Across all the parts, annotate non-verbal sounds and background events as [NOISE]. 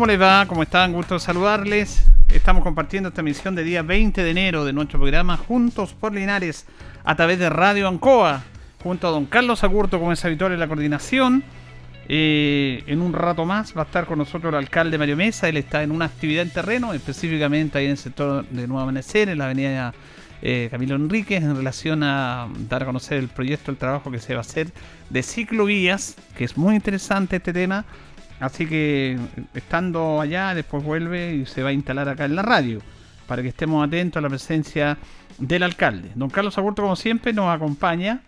¿Cómo les va? ¿Cómo están? Gusto saludarles. Estamos compartiendo esta emisión de día 20 de enero de nuestro programa Juntos por Linares a través de Radio Ancoa, junto a don Carlos Agurto, como es habitual en la coordinación. Eh, en un rato más va a estar con nosotros el alcalde Mario Mesa. Él está en una actividad en terreno, específicamente ahí en el sector de Nuevo Amanecer, en la avenida eh, Camilo Enríquez, en relación a dar a conocer el proyecto, el trabajo que se va a hacer de ciclovías, que es muy interesante este tema Así que estando allá, después vuelve y se va a instalar acá en la radio, para que estemos atentos a la presencia del alcalde. Don Carlos Agurto, como siempre, nos acompaña.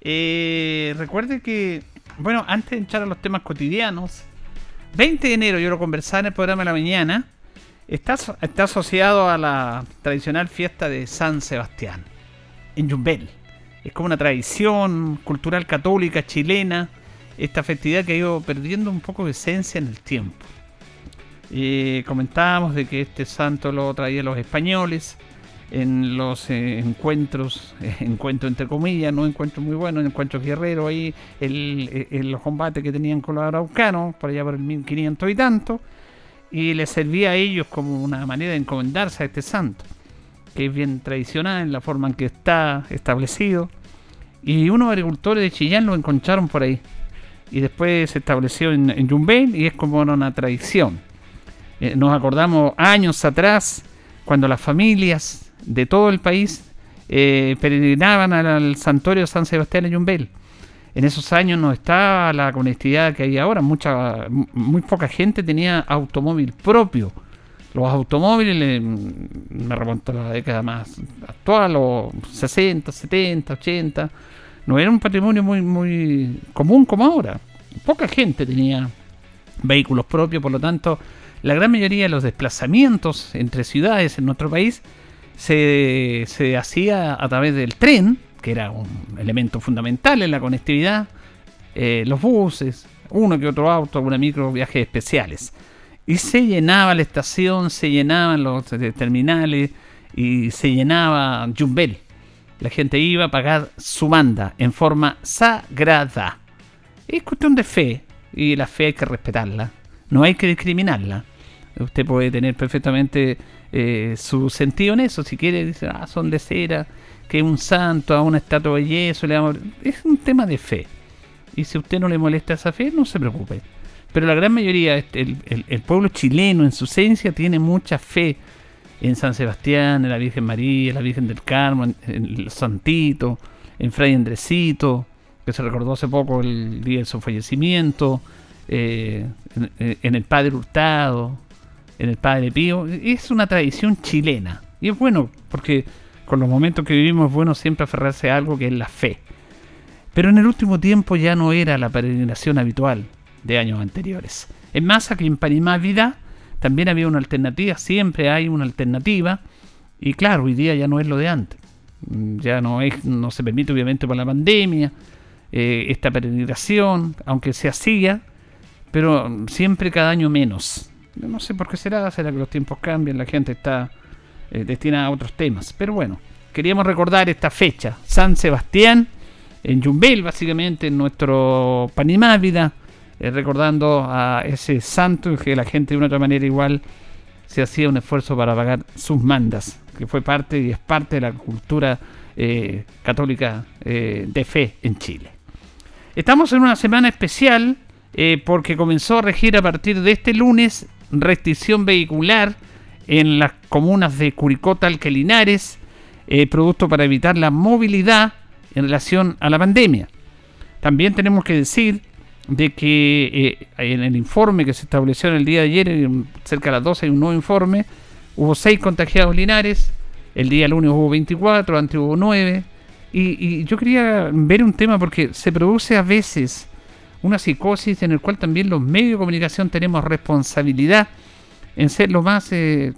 Eh, recuerde que, bueno, antes de echar a los temas cotidianos, 20 de enero, yo lo conversaba en el programa de la mañana, está, está asociado a la tradicional fiesta de San Sebastián, en Yumbel. Es como una tradición cultural católica chilena esta festividad que ha ido perdiendo un poco de esencia en el tiempo. Eh, comentábamos de que este santo lo traían los españoles en los eh, encuentros, eh, encuentros entre comillas, no encuentros muy buenos, encuentros guerreros ahí, en los combates que tenían con los araucanos, por allá por el 1500 y tanto, y les servía a ellos como una manera de encomendarse a este santo, que es bien tradicional en la forma en que está establecido. Y unos agricultores de Chillán lo encontraron por ahí y después se estableció en, en y es como una tradición. Eh, nos acordamos años atrás cuando las familias de todo el país eh, peregrinaban al, santuario San Sebastián en Yumbel. En esos años no estaba la conectividad que hay ahora, mucha, muy poca gente tenía automóvil propio. Los automóviles, me remonto a la década más actual, los 60, 70, 80, no era un patrimonio muy, muy común como ahora. Poca gente tenía vehículos propios, por lo tanto, la gran mayoría de los desplazamientos entre ciudades en nuestro país se, se hacía a través del tren, que era un elemento fundamental en la conectividad, eh, los buses, uno que otro auto, alguna micro, viajes especiales. Y se llenaba la estación, se llenaban los eh, terminales y se llenaba Jumbel la gente iba a pagar su banda en forma sagrada. Es cuestión de fe y la fe hay que respetarla. No hay que discriminarla. Usted puede tener perfectamente eh, su sentido en eso. Si quiere, decir, ah, son de cera, que un santo, a una estatua de yeso, le es un tema de fe. Y si a usted no le molesta esa fe, no se preocupe. Pero la gran mayoría, el, el pueblo chileno en su esencia tiene mucha fe en San Sebastián, en la Virgen María, en la Virgen del Carmen, en, el Santito, en Fray Andresito, que se recordó hace poco el día de su fallecimiento, eh, en, el Padre Hurtado, en el Padre Pío. Es una tradición chilena. Y es bueno, porque con los momentos que vivimos es bueno siempre aferrarse a algo que es la fe. Pero en el último tiempo ya no era la peregrinación habitual de años anteriores. Es más, aquí en Panimá Vida también había una alternativa, siempre hay una alternativa, y claro, hoy día ya no es lo de antes. Mm, ya no es, no se permite obviamente por la pandemia, eh, esta peregrinación, aunque se hacía, pero siempre cada año menos. No sé por qué será, será que los tiempos cambian, la gente está eh, destinada a otros temas. Pero bueno, queríamos recordar esta fecha, San Sebastián, en Yumbel, básicamente, en nuestro Panimávida eh, recordando a ese santo que la gente de una otra manera igual se hacía un esfuerzo para pagar sus mandas, que fue parte y es parte de la cultura eh, católica eh, de fe en Chile. Estamos en una semana especial porque comenzó a regir a partir de este lunes restricción vehicular en las comunas de Curicó, Talca eh, producto para evitar la movilidad en relación a la pandemia. También tenemos que decir de que eh, en el informe que se estableció en el día de ayer, cerca de las 12 hay un nuevo informe, hubo 6 contagiados linares, el día lunes hubo 24, antes hubo 9, y, yo quería ver un tema porque se produce a veces una psicosis en el cual también los medios de comunicación tenemos responsabilidad en ser lo más eh,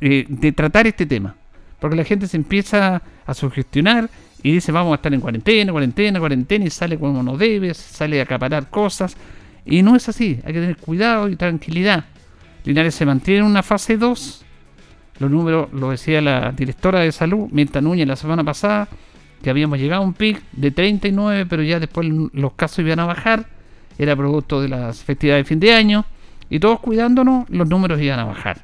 eh, de tratar este tema. Porque la gente se empieza a sugestionar y dice vamos a estar en cuarentena, cuarentena, cuarentena y sale como no debe, sale a acaparar cosas. Y no es así, hay que tener cuidado y tranquilidad. Linares se mantiene en una fase 2. Los números, lo decía la directora de salud, Mirta Núñez, la semana pasada, que habíamos llegado a un pic de 39, pero ya después los casos iban a bajar. Era producto de las festividades de fin de año. Y todos cuidándonos, los números iban a bajar.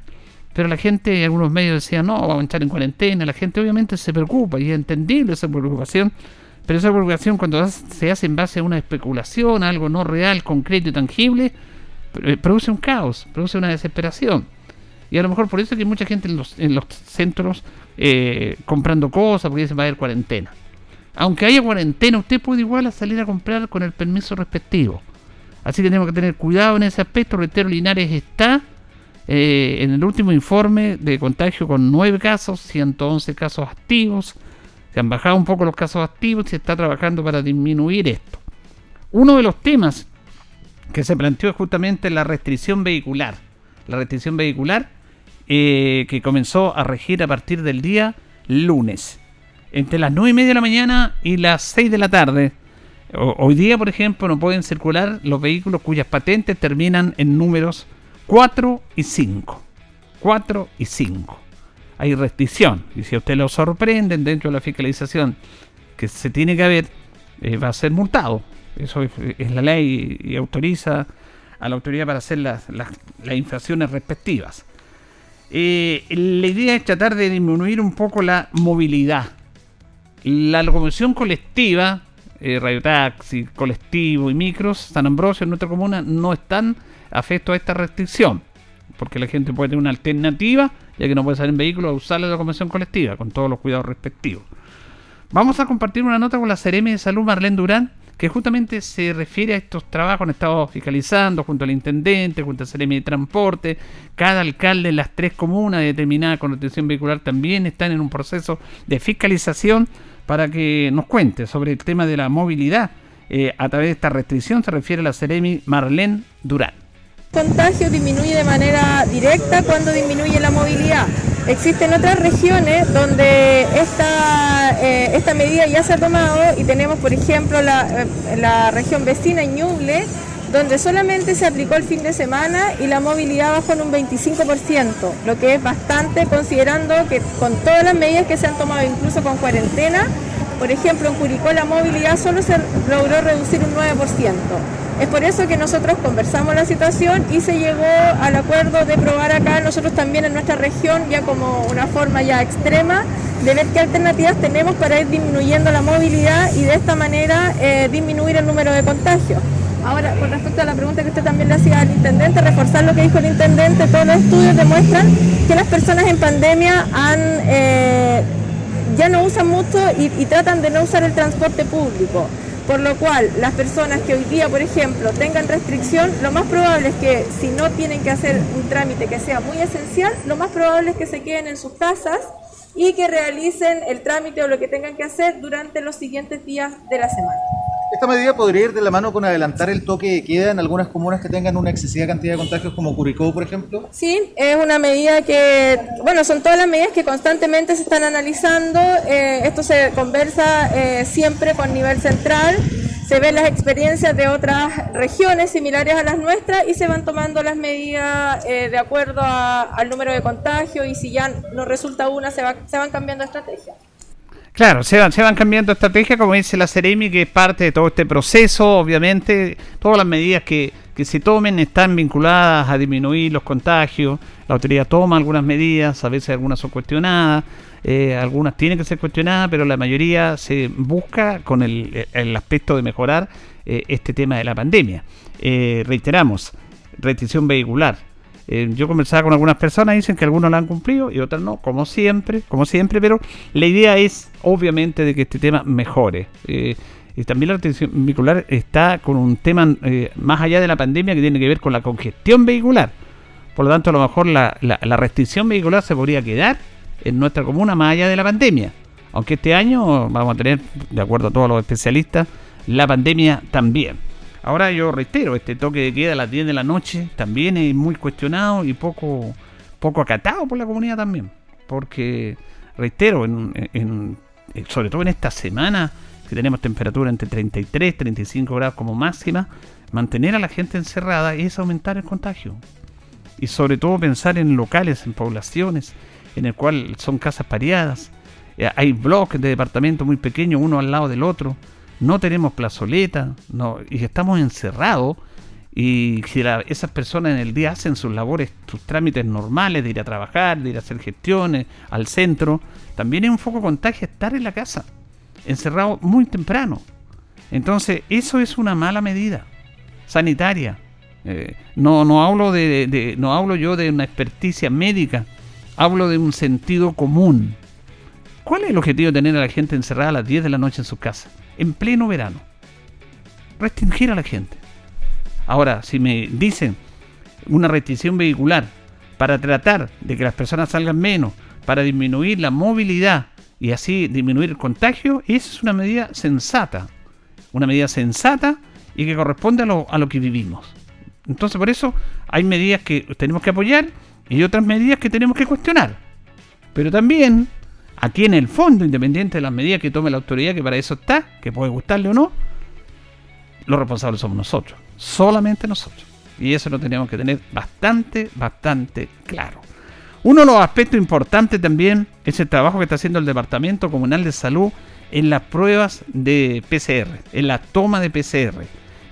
Pero la gente, algunos medios decían, no, vamos a entrar en cuarentena. La gente obviamente se preocupa y es entendible esa preocupación. Pero esa preocupación cuando se hace en base a una especulación, algo no real, concreto y tangible, eh, produce un caos, produce una desesperación. Y a lo mejor por eso es que hay mucha gente en los, en los centros eh, comprando cosas, porque dicen va a haber cuarentena. Aunque haya cuarentena, usted puede igual a salir a comprar con el permiso respectivo. Así que tenemos que tener cuidado en ese aspecto. Retero Linares está eh, en el último informe de contagio con 9 casos, 111 casos activos. Se han bajado un poco los casos activos y se está trabajando para disminuir esto. Uno de los temas que se planteó es justamente la restricción vehicular. La restricción vehicular eh, que comenzó a regir a partir del día lunes. Entre las 9 y media de la mañana y las 6 de la tarde. hoy día, por ejemplo, no pueden circular los vehículos cuyas patentes terminan en números 4 y 5. 4 y 5. Hay restricción. Y si a usted lo sorprenden dentro de la fiscalización que se tiene que haber, eh, va a ser multado. Eso es, la ley y, autoriza a la autoridad para hacer las, infracciones respectivas. Eh, la idea es tratar de disminuir un poco la movilidad. La locomoción colectiva, eh, radiotaxi, colectivo y micros, San Ambrosio en nuestra comuna no están afecto a esta restricción, porque la gente puede tener una alternativa, ya que no puede salir en vehículo a usar la locomoción colectiva, con todos los cuidados respectivos. Vamos a compartir una nota con la Seremi de Salud Marlene Durán, que justamente se refiere a estos trabajos han estado fiscalizando junto al intendente, junto al Seremi de Transporte, cada alcalde en las tres comunas determinadas con restricción vehicular también están en un proceso de fiscalización para que nos cuente sobre el tema de la movilidad eh, a través de esta restricción, se refiere a la Seremi Marlene Durán contagio disminuye de manera directa cuando disminuye la movilidad. Existen otras regiones donde esta, eh, medida ya se ha tomado y tenemos, por ejemplo, la, eh, la región vecina Ñuble, donde solamente se aplicó el fin de semana y la movilidad bajó en un 25%, lo que es bastante considerando que con todas las medidas que se han tomado, incluso con cuarentena, por ejemplo, en Curicó la movilidad solo se logró reducir un 9%. Es por eso que nosotros conversamos la situación y se llegó al acuerdo de probar acá nosotros también en nuestra región ya como una forma ya extrema de ver qué alternativas tenemos para ir disminuyendo la movilidad y de esta manera eh, disminuir el número de contagios. Ahora, con respecto a la pregunta que usted también le hacía al intendente, reforzar lo que dijo el intendente, todos los estudios demuestran que las personas en pandemia han, eh, ya no usan mucho y tratan de no usar el transporte público. Por lo cual, las personas que hoy día, por ejemplo, tengan restricción, lo más probable es que si no tienen que hacer un trámite que sea muy esencial, lo más probable es que se queden en sus casas y que realicen el trámite o lo que tengan que hacer durante los siguientes días de la semana. ¿Esta medida podría ir de la mano con adelantar el toque de queda en algunas comunas que tengan una excesiva cantidad de contagios como Curicó, por ejemplo? Sí, es una medida que, bueno, son todas las medidas que constantemente se están analizando. Eh, esto se conversa eh, siempre con nivel central, se ven las experiencias de otras regiones similares a las nuestras y se van tomando las medidas eh, de acuerdo al número de contagios y si ya no resulta una, se, va, se van cambiando estrategias. Claro, se van, cambiando estrategias, como dice la Ceremi, que es parte de todo este proceso. Obviamente, todas las medidas que, que se tomen están vinculadas a disminuir los contagios. La autoridad toma algunas medidas, a veces algunas son cuestionadas, eh, algunas tienen que ser cuestionadas, pero la mayoría se busca con el, el aspecto de mejorar eh, este tema de la pandemia. Eh, reiteramos, restricción vehicular Eh, yo conversaba con algunas personas, dicen que algunos la han cumplido y otras no, como siempre, como siempre, pero la idea es obviamente de que este tema mejore. Eh, y también la retención vehicular está con un tema eh, más allá de la pandemia que tiene que ver con la congestión vehicular. Por lo tanto, a lo mejor la, la restricción vehicular se podría quedar en nuestra comuna más allá de la pandemia. Aunque este año vamos a tener, de acuerdo a todos los especialistas, la pandemia también. Ahora yo reitero, este toque de queda a las 10 de la noche también es muy cuestionado y poco, poco acatado por la comunidad también. Porque, reitero, en, sobre todo en esta semana que tenemos temperatura entre 33 35 grados como máxima, mantener a la gente encerrada es aumentar el contagio. Y sobre todo pensar en locales, en poblaciones, en el cual son casas pareadas, eh, hay bloques de departamentos muy pequeños, uno al lado del otro no tenemos plazoleta, no, y estamos encerrados. Y si esas personas en el día hacen sus labores, sus trámites normales de ir a trabajar, de ir a hacer gestiones al centro, también es un foco contagio estar en la casa, encerrado muy temprano. Entonces, eso es una mala medida sanitaria. Eh, no, no, hablo de, no hablo yo de una experticia médica, hablo de un sentido común. ¿Cuál es el objetivo de tener a la gente encerrada a las 10 de la noche en su casa? en pleno verano. Restringir a la gente. Ahora, si me dicen una restricción vehicular para tratar de que las personas salgan menos, para disminuir la movilidad y así disminuir el contagio, esa es una medida sensata. Una medida sensata y que corresponde a lo, a lo que vivimos. Entonces, por eso hay medidas que tenemos que apoyar y otras medidas que tenemos que cuestionar. Pero también aquí en el fondo, independiente de las medidas que tome la autoridad, que para eso está, que puede gustarle o no, los responsables somos nosotros, solamente nosotros. Y eso lo tenemos que tener bastante, bastante claro. Uno de los aspectos importantes también es el trabajo que está haciendo el Departamento Comunal de Salud en las pruebas de PCR, en la toma de PCR,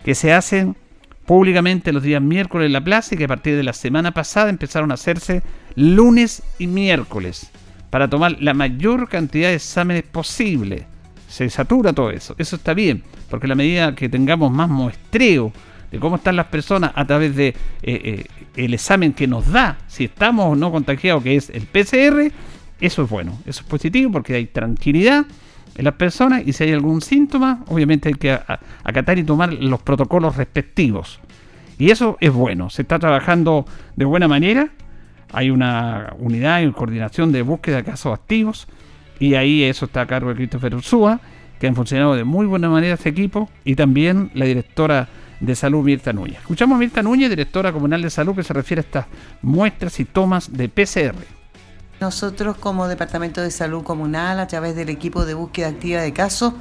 que se hacen públicamente los días miércoles en la plaza y que a partir de la semana pasada empezaron a hacerse lunes y miércoles para tomar la mayor cantidad de exámenes posible. Se satura todo eso. Eso está bien, porque la medida que tengamos más muestreo de cómo están las personas a través de eh, eh, el examen que nos da si estamos o no contagiados, que es el PCR, eso es bueno, eso es positivo porque hay tranquilidad en las personas y si hay algún síntoma, obviamente hay que acatar y tomar los protocolos respectivos. Y eso es bueno, se está trabajando de buena manera hay una unidad y coordinación de búsqueda de casos activos y ahí eso está a cargo de Christopher Ursúa, que han funcionado de muy buena manera este equipo, y también la directora de salud Mirta Núñez. Escuchamos a Mirta Núñez, directora comunal de salud, que se refiere a estas muestras y tomas de PCR. Nosotros como Departamento de Salud Comunal, a través del equipo de búsqueda activa de casos,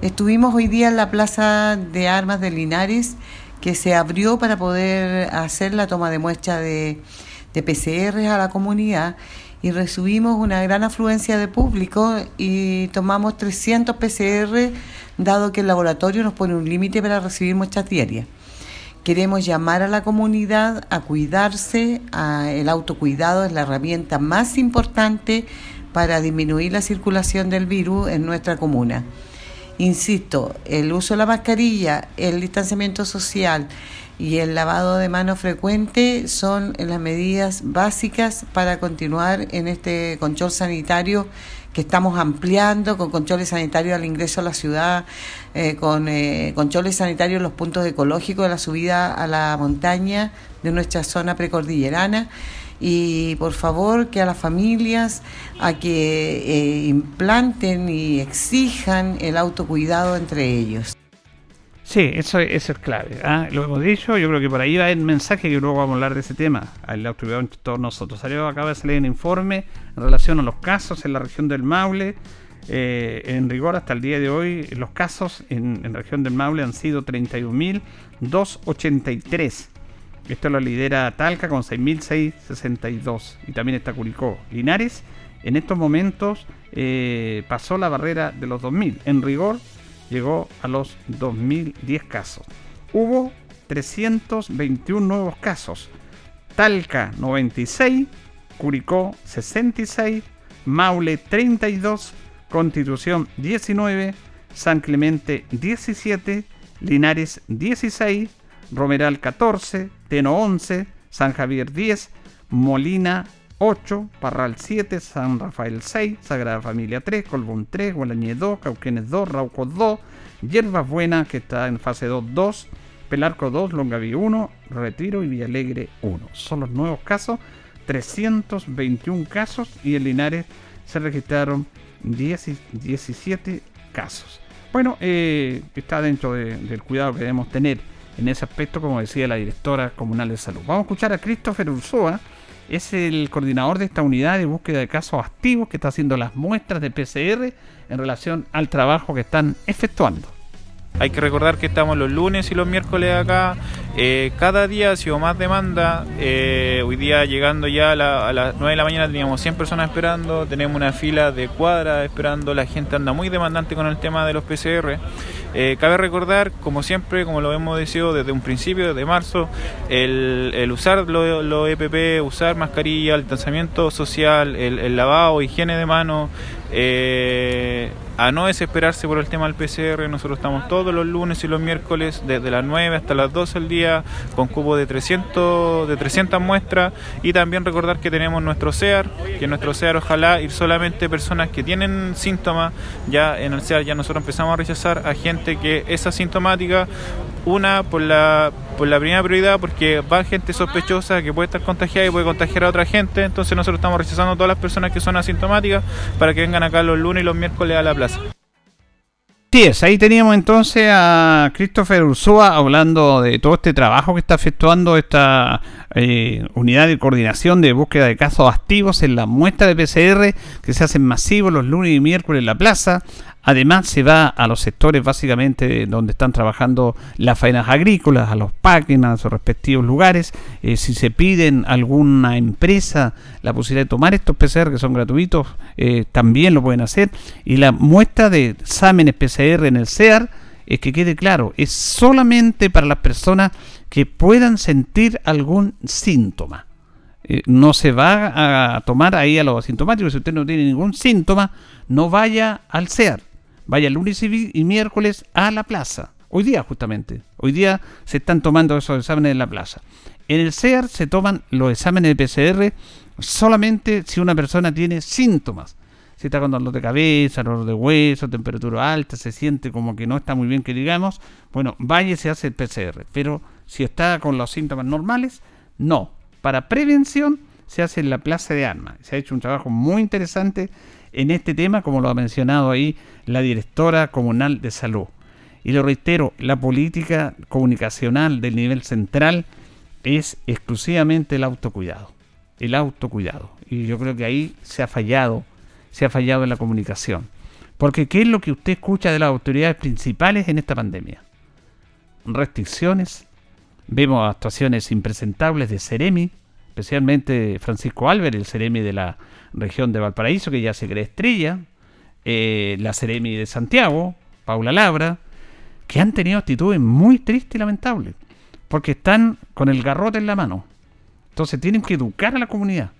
estuvimos hoy día en la Plaza de Armas de Linares, que se abrió para poder hacer la toma de muestra de de PCR a la comunidad y recibimos una gran afluencia de público y tomamos 300 PCR dado que el laboratorio nos pone un límite para recibir muestras diarias. Queremos llamar a la comunidad a cuidarse, el autocuidado es la herramienta más importante para disminuir la circulación del virus en nuestra comuna. Insisto, el uso de la mascarilla, el distanciamiento social, y el lavado de manos frecuente son las medidas básicas para continuar en este control sanitario que estamos ampliando con controles sanitarios al ingreso a la ciudad, eh, con eh, controles sanitarios en los puntos ecológicos de la subida a la montaña de nuestra zona precordillerana y por favor que a las familias a que eh, implanten y exijan el autocuidado entre ellos. Sí, eso, eso es clave. ¿ah? Lo hemos dicho, yo creo que por ahí va el mensaje que luego vamos a hablar de ese tema, el autoridad entre todos nosotros. Salió, acaba de salir un informe en relación a los casos en la región del Maule. Eh, en rigor, hasta el día de hoy, los casos en, en la región del Maule han sido 31.283. Esto lo lidera Talca con 6.662 y también está Curicó. Linares en estos momentos eh, pasó la barrera de los 2.000. En rigor, llegó a los 2010 casos. Hubo 321 nuevos casos. Talca 96, Curicó 66, Maule 32, Constitución 19, San Clemente 17, Linares 16, Romeral 14, Teno 11, San Javier 10, Molina 8, Parral 7, San Rafael 6, Sagrada Familia 3, Colbún 3, Gualañé 2, Cauquenes 2, Raucos 2, Hierbas Buenas, que está en fase 2, 2, Pelarco 2, Longaví 1, Retiro y Villalegre 1. Son los nuevos casos, 321 casos y en Linares se registraron 10, 17 casos. Bueno, eh, está dentro del cuidado que debemos tener en ese aspecto, como decía la directora comunal de salud. Vamos a escuchar a Christopher Ursoa, es el coordinador de esta unidad de búsqueda de casos activos que está haciendo las muestras de PCR en relación al trabajo que están efectuando. Hay que recordar que estamos los lunes y los miércoles acá. Eh, cada día ha sido más demanda. Eh, hoy día llegando ya a, las 9 de la mañana teníamos 100 personas esperando. Tenemos una fila de cuadra esperando. La gente anda muy demandante con el tema de los PCR. Eh, cabe recordar, como siempre, como lo hemos decidido desde un principio, desde marzo, el, usar los lo EPP, usar mascarilla, el distanciamiento social, el, el lavado, higiene de manos, eh, a no desesperarse por el tema del PCR, nosotros estamos todos los lunes y los miércoles desde las 9 hasta las 12 del día con cubo de 300, de 300 muestras. Y también recordar que tenemos nuestro CEAR, que nuestro CEAR ojalá ir solamente personas que tienen síntomas, ya en el CEAR ya nosotros empezamos a rechazar a gente que es asintomática, una por la por la primera prioridad porque va gente sospechosa que puede estar contagiada y puede contagiar a otra gente, entonces nosotros estamos rechazando a todas las personas que son asintomáticas para que vengan acá los lunes y los miércoles a la plaza. Sí, es, ahí teníamos entonces a Christopher Ursúa hablando de todo este trabajo que está efectuando esta eh, unidad de coordinación de búsqueda de casos activos en la muestra de PCR que se hacen masivos los lunes y miércoles en la plaza. Además se va a los sectores básicamente donde están trabajando las faenas agrícolas, a los packing, a sus respectivos lugares. Eh, si se piden alguna empresa la posibilidad de tomar estos PCR que son gratuitos, eh, también lo pueden hacer. Y la muestra de exámenes PCR en el CEAR, es que quede claro, es solamente para las personas que puedan sentir algún síntoma. Eh, no se va a tomar ahí a los asintomáticos. Si usted no tiene ningún síntoma, no vaya al CEAR vaya lunes y, miércoles a la plaza. Hoy día, justamente. Hoy día se están tomando esos exámenes en la plaza. En el CEAR se toman los exámenes de PCR solamente si una persona tiene síntomas. Si está con dolor de cabeza, dolor de hueso, temperatura alta, se siente como que no está muy bien que digamos, bueno, vaya y se hace el PCR. Pero si está con los síntomas normales, no. Para prevención se hace en la plaza de armas. Se ha hecho un trabajo muy interesante en este tema, como lo ha mencionado ahí la directora comunal de salud. Y lo reitero, la política comunicacional del nivel central es exclusivamente el autocuidado. El autocuidado. Y yo creo que ahí se ha fallado, se ha fallado en la comunicación. Porque ¿qué es lo que usted escucha de las autoridades principales en esta pandemia? Restricciones, vemos actuaciones impresentables de Ceremi, especialmente Francisco Álvarez, el Ceremi de la región de Valparaíso, que ya se cree estrella, eh, la Ceremi de Santiago, Paula Labra, que han tenido actitudes muy tristes y lamentables, porque están con el garrote en la mano. Entonces tienen que educar a la comunidad.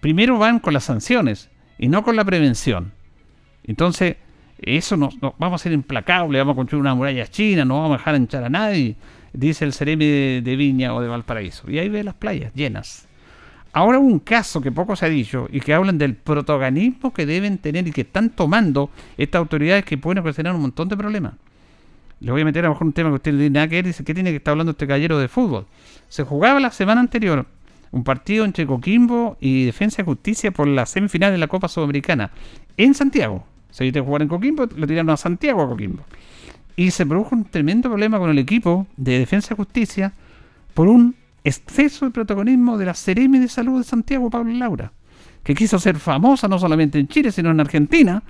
Primero van con las sanciones y no con la prevención. Entonces, eso no, vamos a ser implacables, vamos a construir una muralla china, no vamos a dejar hinchar a nadie, dice el Ceremi de, de Viña o de Valparaíso. Y ahí ve las playas llenas. Ahora un caso que poco se ha dicho y que hablan del protagonismo que deben tener y que están tomando estas autoridades que pueden ocasionar un montón de problemas. Le voy a meter a lo mejor un tema que usted no tiene nada que ver. Dice, ¿qué tiene que estar hablando este caballero de fútbol? Se jugaba la semana anterior un partido entre Coquimbo y Defensa y Justicia por la semifinal de la Copa Sudamericana en Santiago. Se iba a jugar en Coquimbo, lo tiraron a Santiago a Coquimbo. Y se produjo un tremendo problema con el equipo de Defensa y Justicia por un exceso de protagonismo de la Seremi de Salud de Santiago, Pablo Laura, que quiso ser famosa no solamente en Chile, sino en Argentina,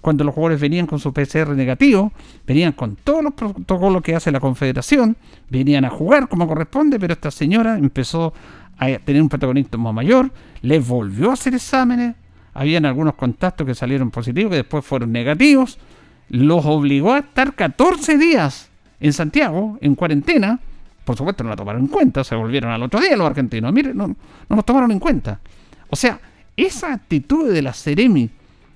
cuando los jugadores venían con su PCR negativo, venían con todos los protocolos que hace la Confederación, venían a jugar como corresponde, pero esta señora empezó a tener un protagonismo mayor, les volvió a hacer exámenes, habían algunos contactos que salieron positivos, que después fueron negativos, los obligó a estar 14 días en Santiago, en cuarentena, por supuesto no la tomaron en cuenta, se volvieron al otro día los argentinos, mire, no, no nos tomaron en cuenta. O sea, esa actitud de la Ceremi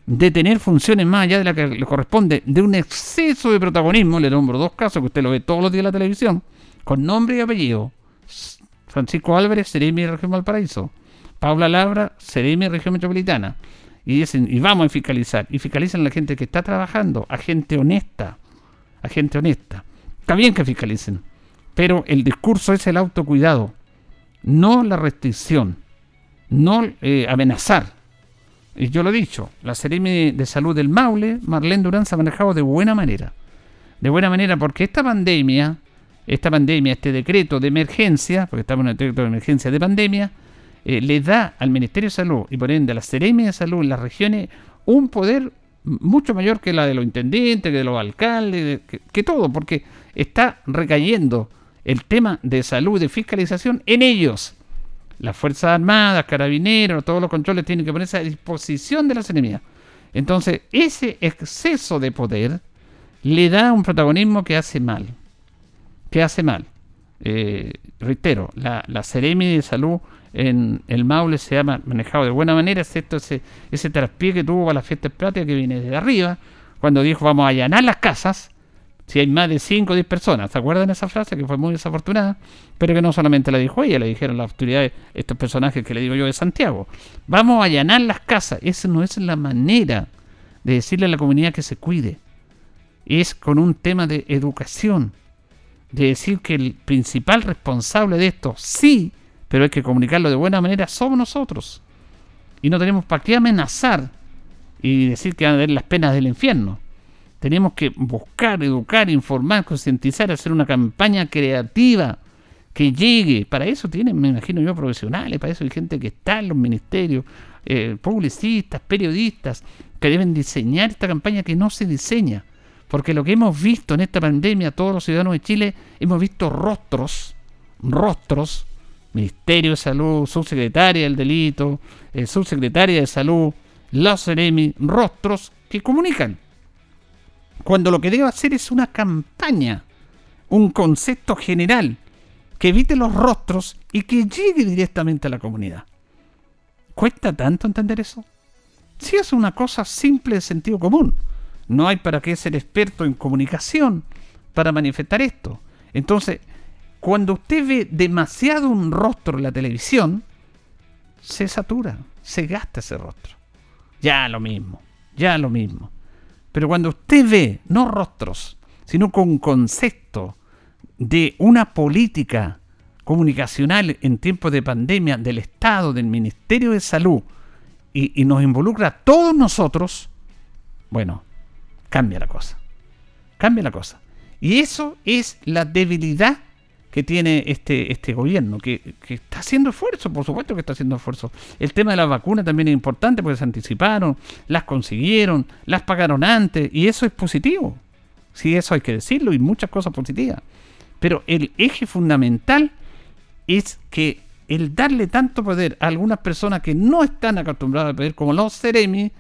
de tener funciones más allá de la que le corresponde, de un exceso de protagonismo, le nombro dos casos que usted lo ve todos los días en la televisión, con nombre y apellido, Francisco Álvarez, Seremi de Región Valparaíso. Paula Labra, Seremi de Región Metropolitana. Y dicen, y vamos a fiscalizar. Y fiscalizan a la gente que está trabajando, a gente honesta. A gente honesta. Está bien que fiscalicen. Pero el discurso es el autocuidado, no la restricción, no eh, amenazar. Y yo lo he dicho, la Seremi de Salud del Maule, Marlene Durán, se ha manejado de buena manera. De buena manera, porque esta pandemia, esta pandemia, este decreto de emergencia, porque estamos en el decreto de emergencia de pandemia, eh, le da al Ministerio de Salud y por ende a la Seremi de Salud en las regiones un poder mucho mayor que la de los intendentes, que de los alcaldes, que, todo, porque está recayendo el tema de salud y de fiscalización en ellos. Las Fuerzas Armadas, Carabineros, todos los controles tienen que ponerse a disposición de las enemigas. Entonces, ese exceso de poder le da un protagonismo que hace mal. Que hace mal. Eh, reitero, la, la Seremi de Salud en el Maule se ha manejado de buena manera, excepto ese, ese traspié que tuvo la fiesta práctica que viene de arriba, cuando dijo vamos a allanar las casas, si hay más de 5 o 10 personas. ¿Se acuerdan esa frase que fue muy desafortunada? Pero que no solamente la dijo ella, le dijeron las autoridades, estos personajes que le digo yo de Santiago. Vamos a allanar las casas. Esa no es la manera de decirle a la comunidad que se cuide. Es con un tema de educación. De decir que el principal responsable de esto, sí, pero hay que comunicarlo de buena manera, somos nosotros. Y no tenemos para qué amenazar y decir que van a ver las penas del infierno. Tenemos que buscar, educar, informar, concientizar, hacer una campaña creativa que llegue. Para eso tienen, me imagino yo, profesionales, para eso hay gente que está en los ministerios, eh, publicistas, periodistas, que deben diseñar esta campaña que no se diseña. Porque lo que hemos visto en esta pandemia, todos los ciudadanos de Chile, hemos visto rostros, rostros Ministerio de Salud, subsecretaria del delito, eh, subsecretaria de salud, los CEREMI, rostros que comunican. Cuando lo que debe hacer es una campaña, un concepto general que evite los rostros y que llegue directamente a la comunidad. ¿Cuesta tanto entender eso? Si es una cosa simple de sentido común. No hay para qué ser experto en comunicación para manifestar esto. Entonces, cuando usted ve demasiado un rostro en la televisión, se satura, se gasta ese rostro. Ya lo mismo, ya lo mismo. Pero cuando usted ve no rostros, sino con concepto de una política comunicacional en tiempos de pandemia del Estado, del Ministerio de Salud, y, nos involucra a todos nosotros, bueno, cambia la cosa. Cambia la cosa. Y eso es la debilidad que tiene este, este gobierno, que, está haciendo esfuerzo, por supuesto que está haciendo esfuerzo. El tema de las vacunas también es importante porque se anticiparon, las consiguieron, las pagaron antes, y eso es positivo. Sí, eso hay que decirlo, y muchas cosas positivas. Pero el eje fundamental es que el darle tanto poder a algunas personas que no están acostumbradas a poder, como los Ceremi,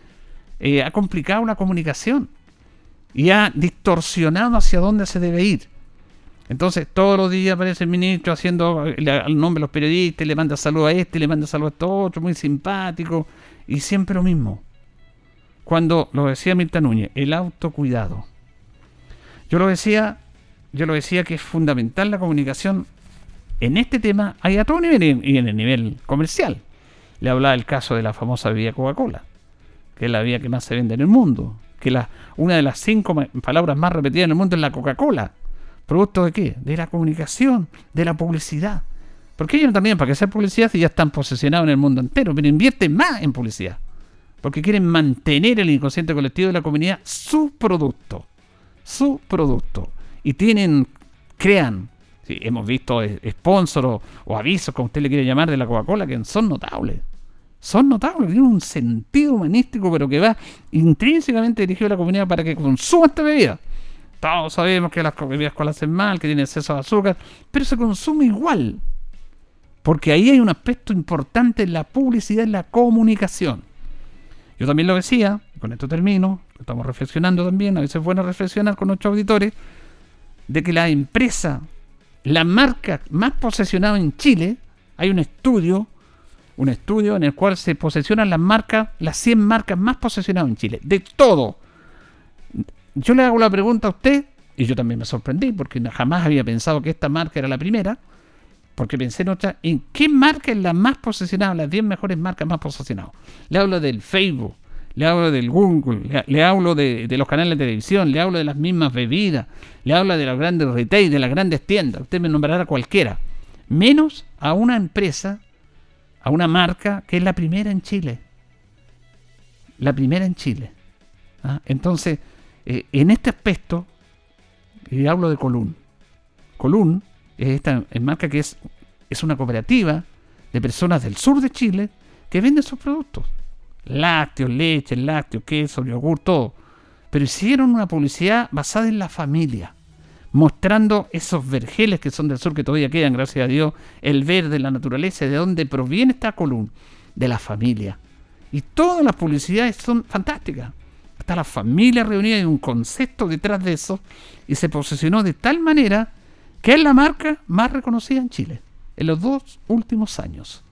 eh, ha complicado la comunicación y ha distorsionado hacia dónde se debe ir. Entonces, todos los días aparece el ministro haciendo el nombre de los periodistas, le manda saludos a este, le manda saludos a este otro, muy simpático, y siempre lo mismo. Cuando lo decía Mirta Núñez, el autocuidado. Yo lo decía, yo lo decía que es fundamental la comunicación en este tema, hay a todo nivel y en el nivel comercial. Le hablaba del caso de la famosa bebida Coca-Cola, que es la bebida que más se vende en el mundo, que la, una de las cinco palabras más repetidas en el mundo es la Coca-Cola ¿Producto de qué? De la comunicación, de la publicidad. Porque ellos también, para que sea publicidad, ya están posesionados en el mundo entero, pero invierten más en publicidad. Porque quieren mantener el inconsciente colectivo de la comunidad su producto. Su producto. Y tienen, crean, hemos visto sponsors o, avisos, como usted le quiere llamar, de la Coca-Cola, que son notables. Son notables, tienen un sentido humanístico, pero que va intrínsecamente dirigido a la comunidad para que consuma esta bebida. Todos sabemos que las bebidas colas hacen mal, que tienen exceso de azúcar, pero se consume igual. Porque ahí hay un aspecto importante en la publicidad, en la comunicación. Yo también lo decía, con esto termino, estamos reflexionando también, a veces es bueno reflexionar con nuestros auditores, de que la empresa, la marca más posesionada en Chile, hay un estudio, un estudio en el cual se posesionan las marcas, las 100 marcas más posesionadas en Chile, de todo yo le hago la pregunta a usted, y yo también me sorprendí porque jamás había pensado que esta marca era la primera, porque pensé en otra, en qué marca es la más posicionada, las 10 mejores marcas más posicionadas. Le hablo del Facebook, le hablo del Google, le, hablo de, los canales de televisión, le hablo de las mismas bebidas, le hablo de los grandes retail, de las grandes tiendas. Usted me nombrará cualquiera, menos a una empresa, a una marca que es la primera en Chile. La primera en Chile. ¿ah? Entonces, eh, en este aspecto, y hablo de Colún. Colún es esta marca que es, es una cooperativa de personas del sur de Chile que venden sus productos. Lácteos, leche, lácteos, queso, yogur, todo. Pero hicieron una publicidad basada en la familia, mostrando esos vergeles que son del sur, que todavía quedan, gracias a Dios, el verde, la naturaleza, de dónde proviene esta columna, de la familia. Y todas las publicidades son fantásticas. Está la familia reunida y un concepto detrás de eso, y se posicionó de tal manera que es la marca más reconocida en Chile en los dos últimos años.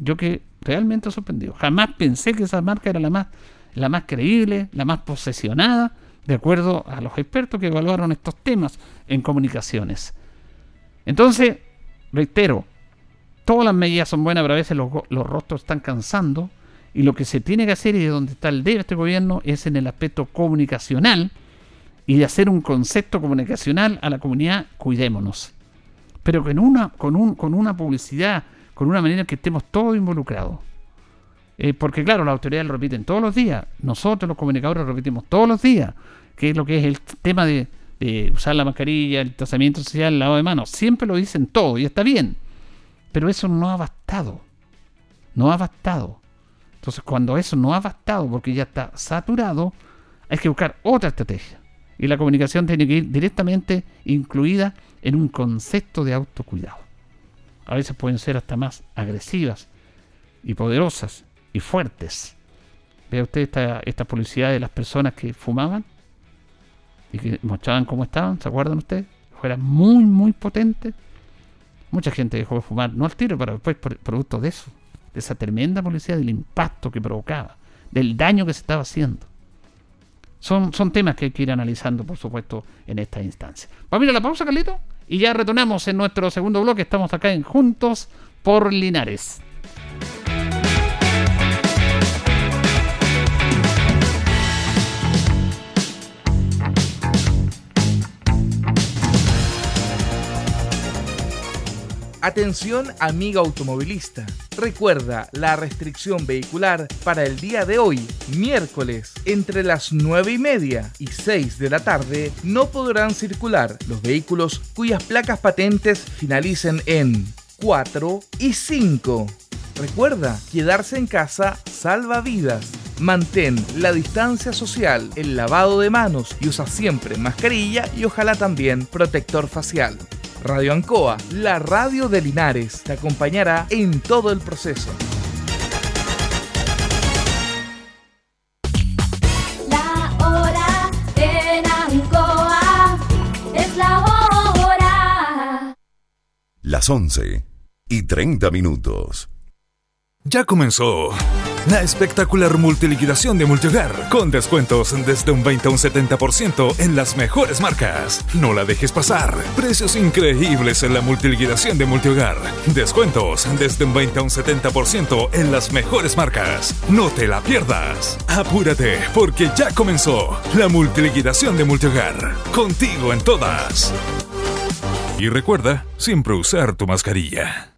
Yo que realmente sorprendido. Jamás pensé que esa marca era la más, la más creíble, la más posesionada, de acuerdo a los expertos que evaluaron estos temas en comunicaciones. Entonces, reitero, todas las medidas son buenas, pero a veces los, los rostros están cansando y lo que se tiene que hacer y de donde está el debe este gobierno es en el aspecto comunicacional y de hacer un concepto comunicacional a la comunidad, cuidémonos. Pero con una, con un, con una publicidad, con una manera que estemos todos involucrados. Eh, porque claro, las autoridades lo repiten todos los días, nosotros los comunicadores lo repetimos todos los días, que es lo que es el tema de, de usar la mascarilla, el tratamiento social, el lavado de manos, siempre lo dicen todo y está bien, pero eso no ha bastado, no ha bastado. Entonces cuando eso no ha bastado porque ya está saturado, hay que buscar otra estrategia. Y la comunicación tiene que ir directamente incluida en un concepto de autocuidado. A veces pueden ser hasta más agresivas y poderosas y fuertes. Vea usted esta, esta publicidad de las personas que fumaban y que mostraban cómo estaban, ¿se acuerdan ustedes? Fuera muy, muy potente. Mucha gente dejó de fumar, no al tiro, pero después producto de eso, de esa tremenda publicidad, del impacto que provocaba, del daño que se estaba haciendo. Son, son temas que hay que ir analizando, por supuesto, en esta instancia. Vamos a ir a la pausa, Carlito, y ya retornamos en nuestro segundo bloque. Estamos acá en Juntos por Linares. Atención amiga automovilista. Recuerda la restricción vehicular para el día de hoy, miércoles, entre las 9 y media y 6 de la tarde, no podrán circular los vehículos cuyas placas patentes finalicen en 4 y 5. Recuerda, quedarse en casa salva vidas. Mantén la distancia social, el lavado de manos y usa siempre mascarilla y ojalá también protector facial. Radio Ancoa, la radio de Linares, te acompañará en todo el proceso. La hora en Ancoa es la hora. Las 11 y 30 minutos. Ya comenzó la espectacular multiliquidación de Multihogar, con descuentos desde un 20 a un 70% en las mejores marcas. No la dejes pasar. Precios increíbles en la multiliquidación de Multihogar. Descuentos desde un 20 a un 70% en las mejores marcas. No te la pierdas. Apúrate, porque ya comenzó la multiliquidación de Multihogar. Contigo en todas. Y recuerda, siempre usar tu mascarilla.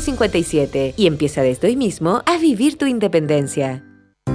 57 y empieza desde hoy mismo a vivir tu independencia.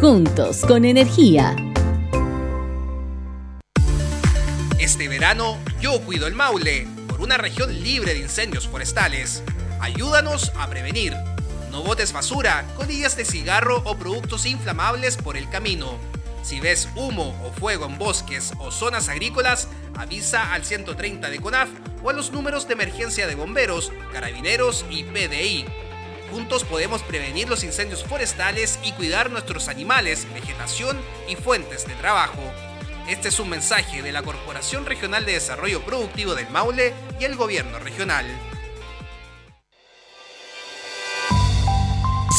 juntos con energía. Este verano yo cuido el Maule por una región libre de incendios forestales. Ayúdanos a prevenir. No botes basura, colillas de cigarro o productos inflamables por el camino. Si ves humo o fuego en bosques o zonas agrícolas, avisa al 130 de CONAF o a los números de emergencia de bomberos, carabineros y PDI. Juntos podemos prevenir los incendios forestales y cuidar nuestros animales, vegetación y fuentes de trabajo. Este es un mensaje de la Corporación Regional de Desarrollo Productivo del Maule y el Gobierno Regional.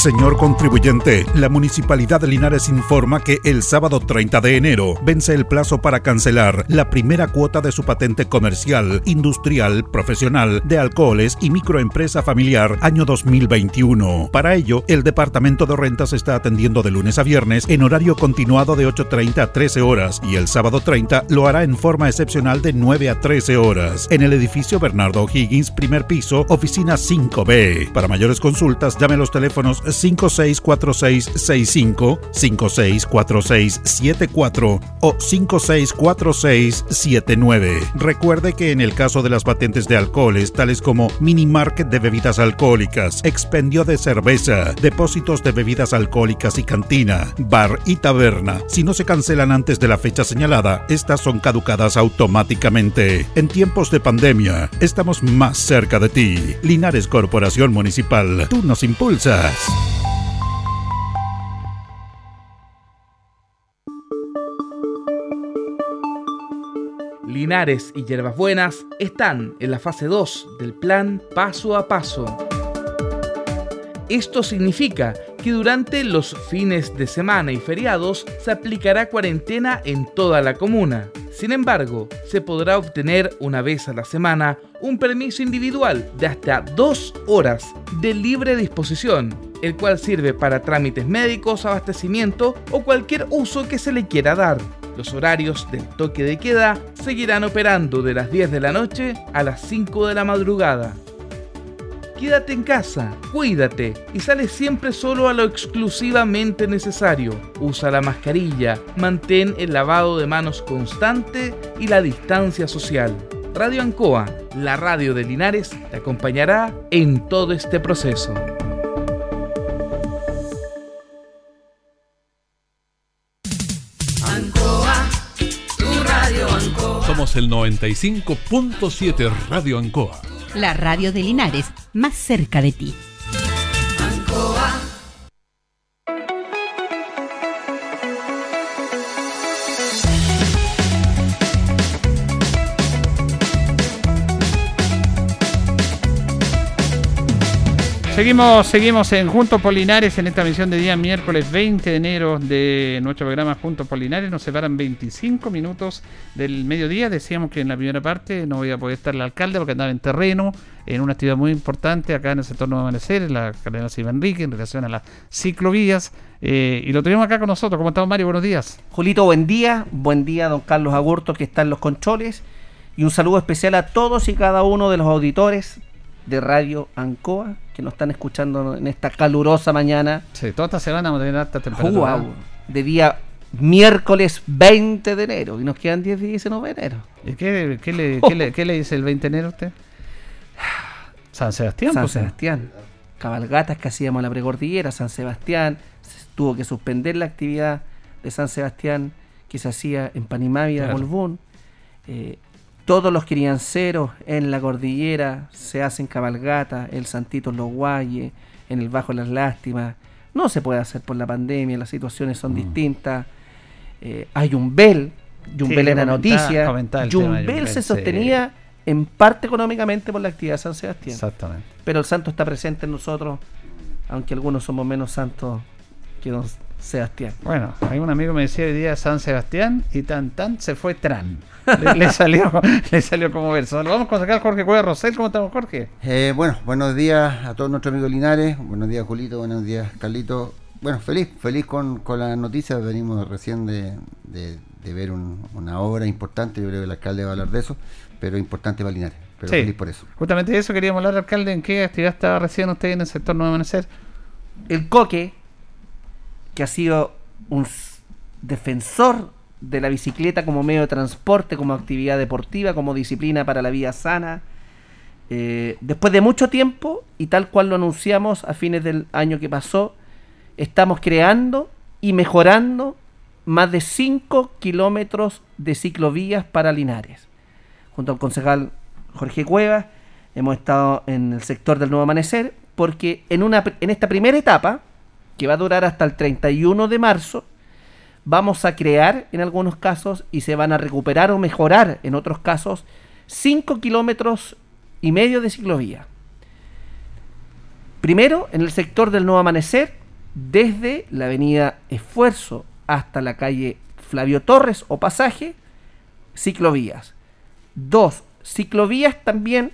Señor contribuyente, la Municipalidad de Linares informa que el sábado 30 de enero vence el plazo para cancelar la primera cuota de su patente comercial, industrial, profesional, de alcoholes y microempresa familiar año 2021. Para ello, el Departamento de Rentas está atendiendo de lunes a viernes en horario continuado de 8.30 a 13 horas y el sábado 30 lo hará en forma excepcional de 9 a 13 horas en el edificio Bernardo Higgins, primer piso, oficina 5B. Para mayores consultas, llame los teléfonos 564665, 564674 o 564679. Recuerde que en el caso de las patentes de alcoholes, tales como mini market de bebidas alcohólicas, expendio de cerveza, depósitos de bebidas alcohólicas y cantina, bar y taberna, si no se cancelan antes de la fecha señalada, estas son caducadas automáticamente. En tiempos de pandemia, estamos más cerca de ti. Linares Corporación Municipal, tú nos impulsas. Linares y Hierbas Buenas están en la fase 2 del plan Paso a Paso. Esto significa que durante los fines de semana y feriados se aplicará cuarentena en toda la comuna. Sin embargo, se podrá obtener una vez a la semana un permiso individual de hasta dos horas de libre disposición, el cual sirve para trámites médicos, abastecimiento o cualquier uso que se le quiera dar. Los horarios del toque de queda seguirán operando de las 10 de la noche a las 5 de la madrugada. Quédate en casa, cuídate y sale siempre solo a lo exclusivamente necesario. Usa la mascarilla, mantén el lavado de manos constante y la distancia social. Radio Ancoa, la radio de Linares, te acompañará en todo este proceso. Ancoa, tu radio Ancoa. Somos el 95.7 Radio Ancoa. La radio de Linares, más cerca de ti. Seguimos, seguimos en Juntos Polinares en esta misión de día miércoles 20 de enero de nuestro programa Juntos Polinares. Nos separan 25 minutos del mediodía. Decíamos que en la primera parte no voy a poder estar el alcalde porque andaba en terreno, en una actividad muy importante acá en el sector Nuevo Amanecer, en la carrera Silva Enrique, en relación a las ciclovías. Eh, y lo tenemos acá con nosotros. ¿Cómo estamos, Mario? Buenos días. Julito, buen día. Buen día, don Carlos Agurto, que está en los controles. Y un saludo especial a todos y cada uno de los auditores de Radio Ancoa que nos están escuchando en esta calurosa mañana. Sí, toda esta semana vamos a tener alta temperatura. Guau, de día miércoles 20 de enero y nos quedan 10 días y 19 de enero. ¿Y qué, qué le, qué le- qué le dice el 20 de enero a usted? San Sebastián, San pues, Sebastián. Cabalgatas que hacíamos en la precordillera, San Sebastián. Se tuvo que suspender la actividad de San Sebastián que se hacía en Panimávida, Claro. Eh, todos los crianceros en la cordillera se hacen cabalgata, el Santito en los Guayes, en el Bajo Las Lástimas. No se puede hacer por la pandemia, las situaciones son distintas. Eh, hay un Bel, Jumbel Sí, era noticia. comentaba el tema de Jumbel Yumbel, se sí. sostenía en parte económicamente por la actividad de San Sebastián. Exactamente. Pero el santo está presente en nosotros, aunque algunos somos menos santos que don Sebastián. Bueno, hay un amigo me decía hoy día San Sebastián y tan tan se fue Tran. Le, le [LAUGHS] salió, le salió como verso. Vamos con sacar Jorge Cueva Rosel. ¿Cómo estamos, Jorge? Eh, bueno, buenos días a todos nuestros amigos Linares. Buenos días, Julito. Buenos días, Carlito. Bueno, feliz, feliz con, con la noticia. Venimos recién de, de- de ver un- una obra importante. Yo creo que el alcalde va a hablar de eso, pero importante para Linares. Pero Sí. feliz por eso. Justamente de eso queríamos hablar, alcalde. ¿En qué actividad estaba recién usted en el sector Nuevo Amanecer? El Coque, que ha sido un defensor de la bicicleta como medio de transporte, como actividad deportiva, como disciplina para la vida sana. Eh, después de mucho tiempo, y tal cual lo anunciamos a fines del año que pasó, estamos creando y mejorando más de 5 kilómetros de ciclovías para Linares. Junto al concejal Jorge Cuevas, hemos estado en el sector del Nuevo Amanecer, porque en, una, en esta primera etapa, que va a durar hasta el 31 de marzo, vamos a crear en algunos casos y se van a recuperar o mejorar en otros casos 5 kilómetros y medio de ciclovía. Primero, en el sector del Nuevo Amanecer, desde la avenida Esfuerzo hasta la calle Flavio Torres o Pasaje, ciclovías. Dos, ciclovías también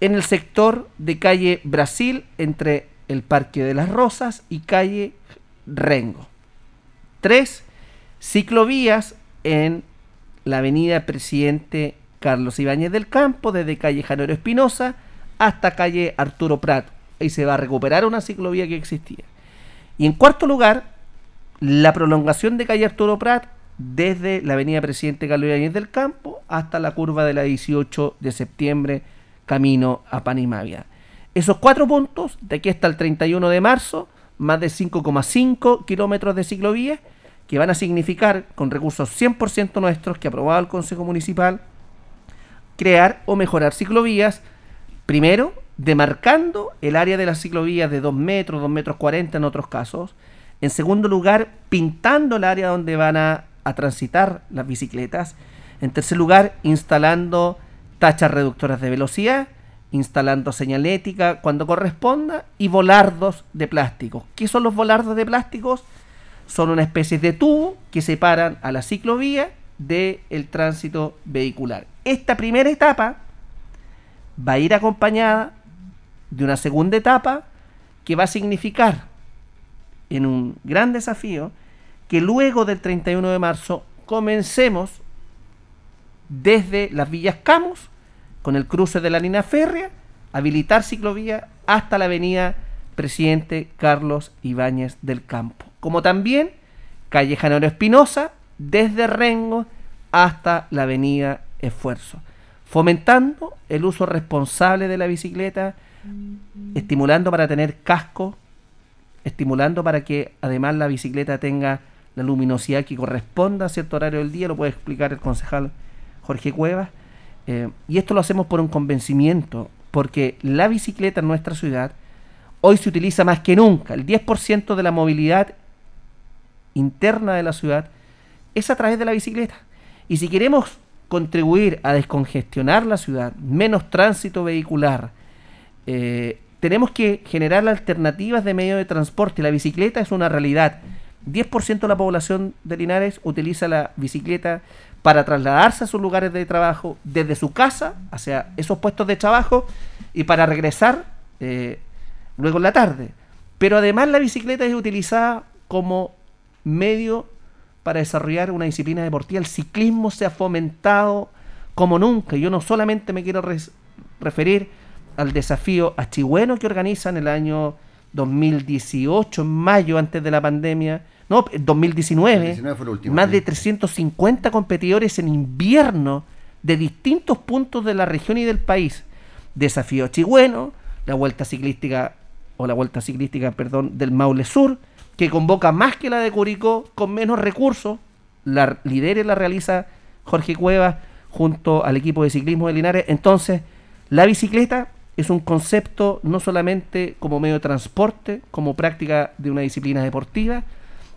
en el sector de calle Brasil entre el Parque de las Rosas y calle Rengo. Tres, ciclovías en la avenida Presidente Carlos Ibáñez del Campo, desde calle Janero Espinosa hasta calle Arturo Prat. Ahí se va a recuperar una ciclovía que existía. Y en cuarto lugar, la prolongación de calle Arturo Prat desde la avenida Presidente Carlos Ibáñez del Campo hasta la curva de la 18 de septiembre, camino a Panimavia. Esos cuatro puntos, de aquí hasta el 31 de marzo, más de 5,5 kilómetros de ciclovía, que van a significar, con recursos 100% nuestros que aprobado el Consejo Municipal, crear o mejorar ciclovías, primero, demarcando el área de las ciclovías de 2 metros, 2 metros 40 en otros casos. En segundo lugar, pintando el área donde van a transitar las bicicletas. En tercer lugar, instalando tachas reductoras de velocidad, instalando señalética cuando corresponda y volardos de plástico. ¿Qué son los volardos de plásticos? Son una especie de tubo que separan a la ciclovía del tránsito vehicular. Esta primera etapa va a ir acompañada de una segunda etapa que va a significar en un gran desafío que luego del 31 de marzo comencemos desde las Villas Camus con el cruce de la línea férrea, habilitar ciclovía hasta la avenida Presidente Carlos Ibáñez del Campo. Como también calle Janero Espinosa, desde Rengo hasta la avenida Esfuerzo. Fomentando el uso responsable de la bicicleta, estimulando para tener casco, estimulando para que además la bicicleta tenga la luminosidad que corresponda a cierto horario del día, lo puede explicar el concejal Jorge Cuevas. Eh, y esto lo hacemos por un convencimiento, porque la bicicleta en nuestra ciudad hoy se utiliza más que nunca. El 10% de la movilidad interna de la ciudad es a través de la bicicleta. Y si queremos contribuir a descongestionar la ciudad, menos tránsito vehicular, eh, tenemos que generar alternativas de medio de transporte. La bicicleta es una realidad. 10% de la población de Linares utiliza la bicicleta para trasladarse a sus lugares de trabajo desde su casa hacia esos puestos de trabajo y para regresar eh, luego en la tarde. Pero además la bicicleta es utilizada como medio para desarrollar una disciplina deportiva. El ciclismo se ha fomentado como nunca. Yo no solamente me quiero referir al desafío achigüeno que organizan el año 2018, en mayo, antes de la pandemia. No, 2019. 2019 fue el último, más sí. de 350 competidores en invierno de distintos puntos de la región y del país. Desafío achigüeno, la vuelta ciclística, o la vuelta ciclística, perdón, del Maule Sur, que convoca más que la de Curicó, con menos recursos. La lidera y la realiza Jorge Cuevas junto al equipo de ciclismo de Linares. Entonces, la bicicleta es un concepto no solamente como medio de transporte, como práctica de una disciplina deportiva,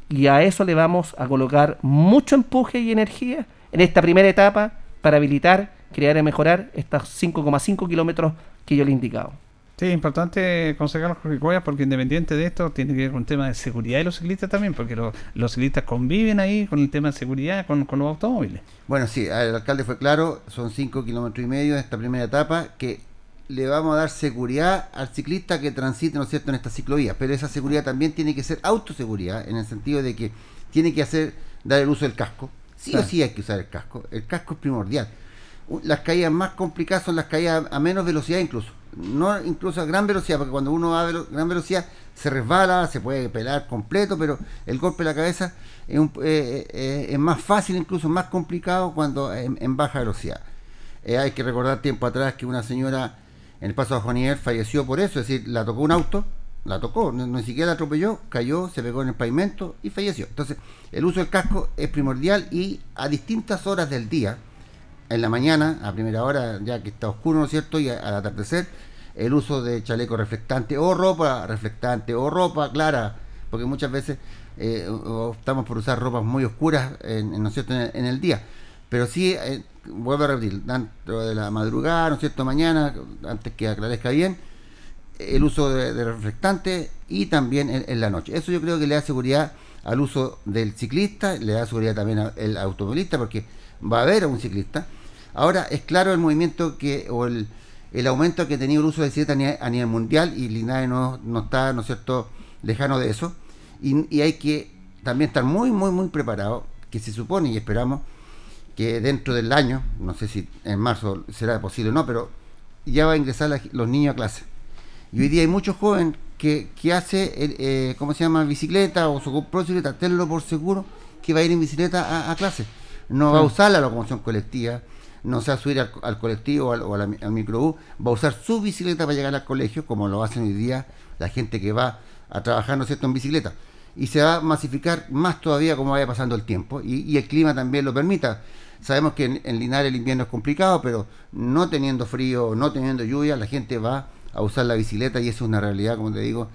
y a eso le vamos a colocar mucho empuje y energía en esta primera etapa para habilitar, crear y mejorar estos 5,5 kilómetros que yo le he indicado. Sí, importante, concejal Jorge Cuevas, porque independiente de esto, tiene que ver con el tema de seguridad de los ciclistas también, porque los, los ciclistas conviven ahí con el tema de seguridad con, con los automóviles. Bueno, sí, el alcalde fue claro, son 5 kilómetros y medio de esta primera etapa, que le vamos a dar seguridad al ciclista que transite, ¿no es cierto?, en esta ciclovía, pero esa seguridad también tiene que ser autoseguridad, en el sentido de que tiene que hacer, dar el uso del casco, sí Claro. o sí hay que usar el casco, el casco es primordial. Las caídas más complicadas son las caídas a menos velocidad incluso, no incluso a gran velocidad, porque cuando uno va a velo- gran velocidad se resbala, se puede pelar completo, pero el golpe de la cabeza es, un- eh, eh, es más fácil, incluso más complicado cuando en, en baja velocidad. Eh, hay que recordar tiempo atrás que una señora en el paso de Juanier falleció por eso, es decir, la tocó un auto, la tocó, no, ni siquiera la atropelló, cayó, se pegó en el pavimento y falleció. Entonces, el uso del casco es primordial y a distintas horas del día, en la mañana, a primera hora, ya que está oscuro, ¿no es cierto? Y al atardecer, el uso de chaleco reflectante o ropa reflectante o ropa clara, porque muchas veces eh, optamos por usar ropas muy oscuras, en, en, ¿no es cierto?, en el, en el día. Pero sí, eh, vuelvo a repetir, dentro de la madrugada, ¿no es cierto?, mañana, antes que aclarezca bien, el uso de, de reflectante y también en, la noche. Eso yo creo que le da seguridad al uso del ciclista, le da seguridad también al automovilista, porque va a haber un ciclista. Ahora es claro el movimiento que, o el, el aumento que ha tenido el uso de bicicleta a nivel, a nivel mundial y Linares no, no está, ¿no es cierto?, lejano de eso. Y, y hay que también estar muy, muy, muy preparado, que se supone y esperamos que dentro del año, no sé si en marzo será posible o no, pero ya va a ingresar la- los niños a clase. Y hoy día hay muchos jóvenes que, que hace, eh, ¿cómo se llama?, bicicleta o su compró bicicleta, tenlo por seguro que va a ir en bicicleta a, a clase. No va a usar la locomoción colectiva, no se va a subir al, al colectivo o al, o al microbús, va a usar su bicicleta para llegar al colegio, como lo hacen hoy día la gente que va a trabajar, ¿no es cierto?, en bicicleta. Y se va a masificar más todavía como vaya pasando el tiempo y, y el clima también lo permita. Sabemos que en, en Linares el invierno es complicado, pero no teniendo frío, no teniendo lluvia, la gente va a usar la bicicleta y eso es una realidad, como te digo,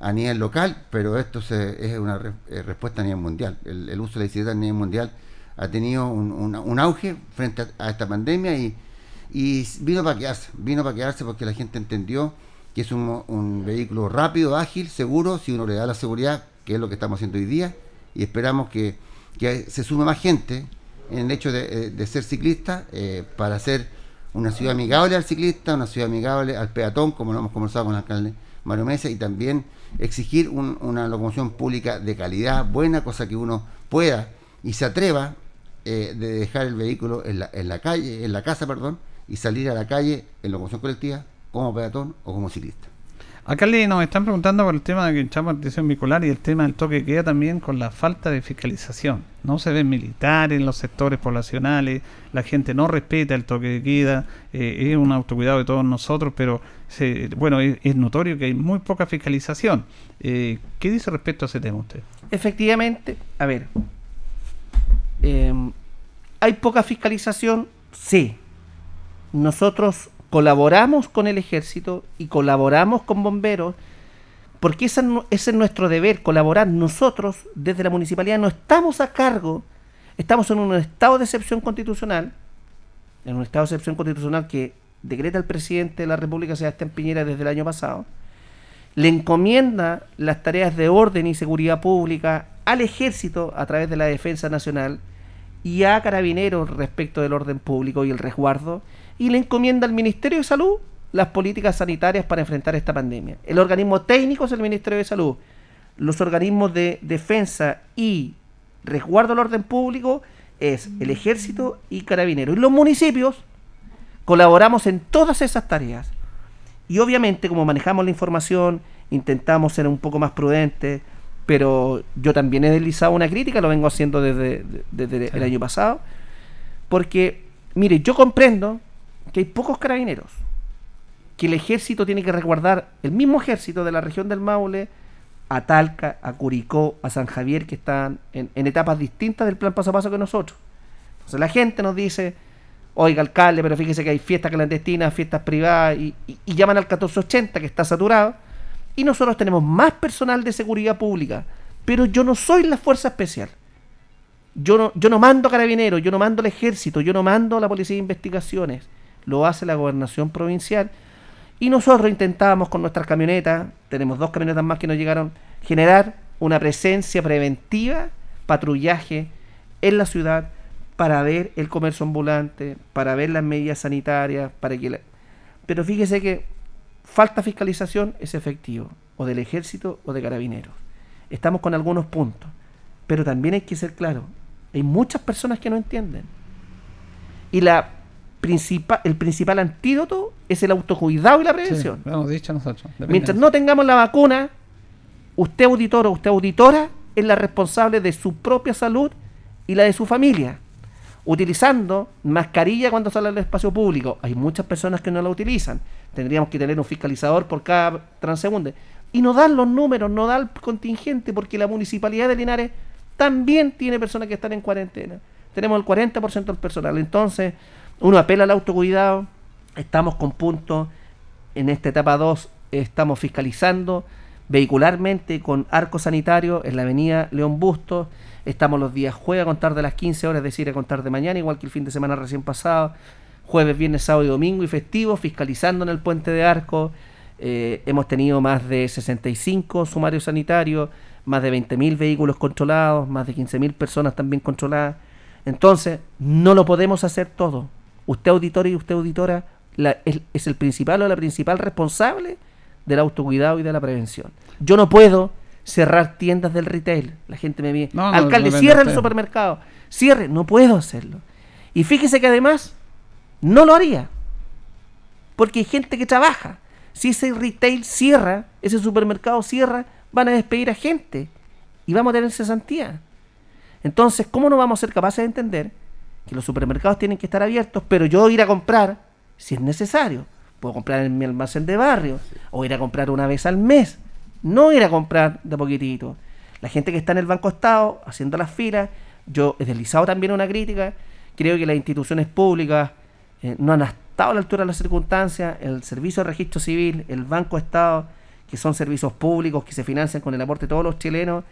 a nivel local, pero esto se- es una re- eh, respuesta a nivel mundial. El, uso de la bicicleta a nivel mundial ha tenido un, auge frente a, esta pandemia y, y vino para quedarse, vino para quedarse porque la gente entendió que es un, un vehículo rápido, ágil, seguro, si uno le da la seguridad, que es lo que estamos haciendo hoy día, y esperamos que, que se sume más gente en el hecho de, eh, ser ciclista eh, para ser una ciudad amigable al ciclista, una ciudad amigable al peatón, como lo hemos conversado con el alcalde Mario Mesa, y también exigir un- una locomoción pública de calidad, buena, cosa que uno pueda y se atreva eh, de dejar el vehículo en la, en la calle, en la casa, perdón, y salir a la calle en locomoción colectiva como peatón o como ciclista. Alcalde, nos están preguntando por el tema de que echamos atención vincular y el tema del toque de queda también con la falta de fiscalización. No se ven militares en los sectores poblacionales, la gente no respeta el toque de queda, eh, es un autocuidado de todos nosotros, pero bueno, es, notorio que hay muy poca fiscalización. Eh, ¿Qué dice respecto a ese tema usted? Efectivamente, a ver, eh, ¿hay poca fiscalización? Sí. Nosotros colaboramos con el ejército y colaboramos con bomberos porque ese, es nuestro deber, colaborar. Nosotros, desde la municipalidad, no estamos a cargo, estamos en un estado de excepción constitucional, en un estado de excepción constitucional que decreta el presidente de la República, Sebastián Piñera, desde el año pasado, le encomienda las tareas de orden y seguridad pública al ejército a través de la defensa nacional y a carabineros respecto del orden público y el resguardo y le encomienda al Ministerio de Salud las políticas sanitarias para enfrentar esta pandemia. El organismo técnico es el Ministerio de Salud. Los organismos de defensa y resguardo del orden público es el ejército y carabineros. Y los municipios colaboramos en todas esas tareas. Y obviamente, como manejamos la información, intentamos ser un poco más prudentes, pero yo también he deslizado una crítica, lo vengo haciendo desde, desde el año pasado, porque, mire, yo comprendo que hay pocos carabineros, que el ejército tiene que resguardar, el mismo ejército de la región del Maule, a Talca, a Curicó, a San Javier, que están en, etapas distintas del plan paso a paso que nosotros. Entonces la gente nos dice, oiga alcalde, pero fíjese que hay fiestas clandestinas, fiestas privadas, y, llaman al 1480 que está saturado, y nosotros tenemos más personal de seguridad pública, pero yo no soy la fuerza especial. Yo no, yo no mando carabineros, yo no mando al ejército, yo no mando la policía de investigaciones, lo hace la gobernación provincial. Y nosotros intentábamos con nuestras camionetas, tenemos dos camionetas más que nos llegaron, generar una presencia preventiva, patrullaje en la ciudad para ver el comercio ambulante, para ver las medidas sanitarias, para que la- pero fíjese que falta fiscalización es efectivo, o del ejército o de carabineros. Estamos con algunos puntos, pero también hay que ser claro, hay muchas personas que no entienden. Y la principal, el principal antídoto es el autocuidado y la prevención. Sí, lo hemos dicho nosotros. Mientras no tengamos la vacuna, usted auditor o usted auditora es la responsable de su propia salud y la de su familia. Utilizando mascarilla cuando sale al espacio público. Hay muchas personas que no la utilizan. Tendríamos que tener un fiscalizador por cada transeúnte. Y no dan los números, no da el contingente, porque la municipalidad de Linares también tiene personas que están en cuarentena. Tenemos el 40% del personal. Entonces, uno apela al autocuidado. Estamos con puntos en esta etapa 2 estamos fiscalizando vehicularmente con arco sanitario en la avenida León Bustos. Estamos los días jueves a contar de las 15 horas, es decir, a contar de mañana, igual que el fin de semana recién pasado. Jueves, viernes, sábado y domingo y festivo, fiscalizando en el puente de arco. Eh, hemos tenido más de 65 sumarios sanitarios, más de 20.000 vehículos controlados, más de 15.000 personas también controladas. Entonces, no lo podemos hacer todo. Usted auditor y usted auditora la- es, es el principal o la principal responsable del autocuidado y de la prevención. Yo no puedo cerrar tiendas del retail. La gente me viene. No, Alcalde, no cierre el supermercado. Cierre. No puedo hacerlo. Y fíjese que además no lo haría. Porque hay gente que trabaja. Si ese retail cierra, ese supermercado cierra, van a despedir a gente. Y vamos a tener cesantía. Entonces, ¿cómo no vamos a ser capaces de entender que los supermercados tienen que estar abiertos, pero yo ir a comprar si es necesario? Puedo comprar en mi almacén de barrio o ir a comprar una vez al mes. No ir a comprar de poquitito. La gente que está en el Banco Estado haciendo las filas, yo he deslizado también una crítica. Creo que las instituciones públicas eh, no han estado a la altura de las circunstancias. El Servicio de Registro Civil, el Banco Estado, que son servicios públicos que se financian con el aporte de todos los chilenos,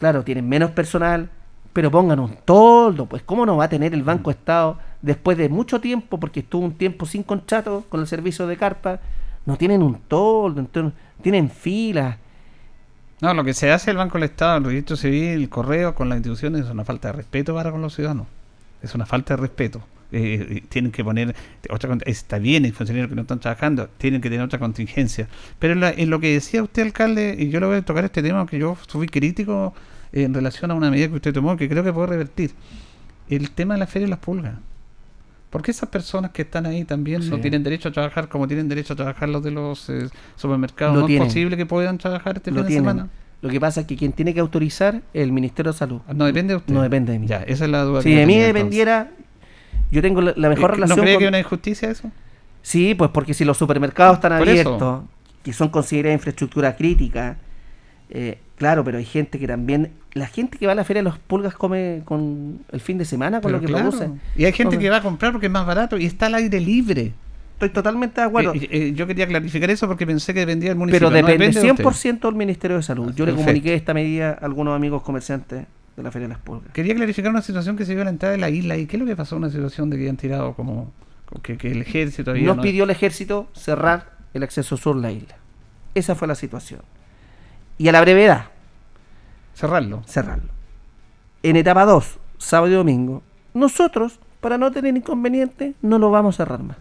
claro, tienen menos personal, pero pongan un toldo, pues ¿cómo no va a tener el Banco Estado después de mucho tiempo, porque estuvo un tiempo sin contrato con el servicio de carpa, no tienen un toldo, entonces, tienen filas. No, lo que se hace el Banco del Estado, el registro civil, el correo con las instituciones es una falta de respeto para con los ciudadanos. Es una falta de respeto. Eh, eh, tienen que poner otra está bien hay funcionarios que no están trabajando tienen que tener otra contingencia pero en, la- en lo que decía usted alcalde y yo le voy a tocar este tema que yo fui crítico en relación a una medida que usted tomó que creo que puede revertir el tema de la feria de las pulgas porque esas personas que están ahí también no tienen derecho a trabajar como tienen derecho a trabajar los de los eh, supermercados Lo no tienen. es posible que puedan trabajar este Lo fin de semana Lo que pasa es que quien tiene que autorizar es el Ministerio de Salud. No depende de usted. No depende de mí. Ya, esa es la duda Si de mí dependiera, yo tengo la, la mejor Eh, relación ¿No cree con- que es una injusticia eso? Sí, pues porque si los supermercados están abiertos, que son consideradas infraestructura crítica, eh, claro, pero hay gente que también, la gente que va a la feria de los pulgas come con el fin de semana con Pero lo que claro. produce. Y hay gente que va a comprar porque es más barato y está al aire libre. Estoy totalmente de acuerdo. Eh, eh, yo quería clarificar eso porque pensé que dependía del municipio. Pero no depende de usted. 100% del Ministerio de Salud. Yo le Perfecto. comuniqué esta medida a algunos amigos comerciantes de la Feria de las Pulgas. Quería clarificar una situación que se dio a la entrada de la isla. ¿Y qué es lo que pasó? Una situación de que habían tirado como... como que, que el ejército había... Nos ¿no? pidió el ejército cerrar el acceso sur a la isla. Esa fue la situación. Y a la brevedad. Cerrarlo. Cerrarlo. En etapa 2, sábado y domingo, nosotros, para no tener inconveniente, no lo vamos a cerrar más.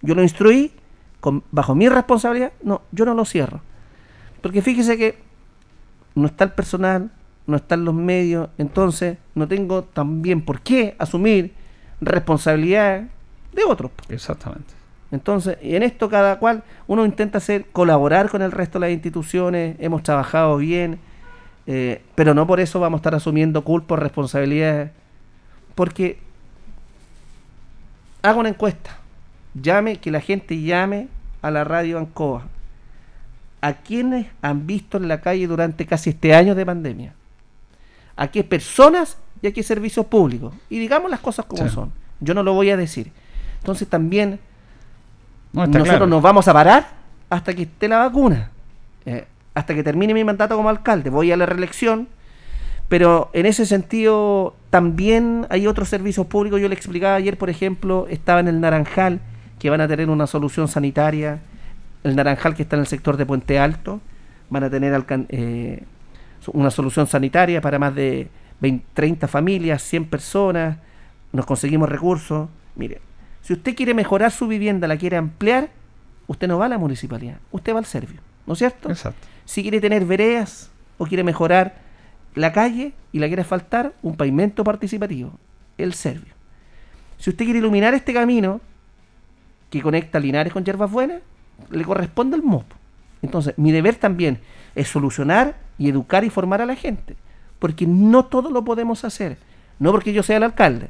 Yo lo instruí, con, bajo mi responsabilidad, no, yo no lo cierro. Porque fíjese que no está el personal, no están los medios, entonces no tengo también por qué asumir responsabilidad de otros. Exactamente. Entonces, y en esto cada cual, uno intenta hacer, colaborar con el resto de las instituciones, hemos trabajado bien, eh, pero no por eso vamos a estar asumiendo culpa o responsabilidades, porque hago una encuesta, llame, que la gente llame a la radio Ancoa, a quienes han visto en la calle durante casi este año de pandemia, a qué personas y a qué servicios públicos, y digamos las cosas como Sí. son, yo no lo voy a decir. Entonces también No, nosotros claro. nos vamos a parar hasta que esté la vacuna. Eh, hasta que termine mi mandato como alcalde. Voy a la reelección. Pero en ese sentido también hay otros servicios públicos. Yo le explicaba ayer, por ejemplo, estaba en el Naranjal que van a tener una solución sanitaria, el Naranjal que está en el sector de Puente Alto, van a tener eh, una solución sanitaria para más de 20, 30 familias, 100 personas, nos conseguimos recursos. Mire, si usted quiere mejorar su vivienda, la quiere ampliar, usted no va a la municipalidad, usted va al servio, ¿no es cierto? Exacto. Si quiere tener veredas o quiere mejorar la calle y la quiere asfaltar, un pavimento participativo, el servio. Si usted quiere iluminar este camino que conecta Linares con Yerbas Buenas, le corresponde el MOP. Entonces, mi deber también es solucionar y educar y formar a la gente, porque no todo lo podemos hacer, no porque yo sea el alcalde.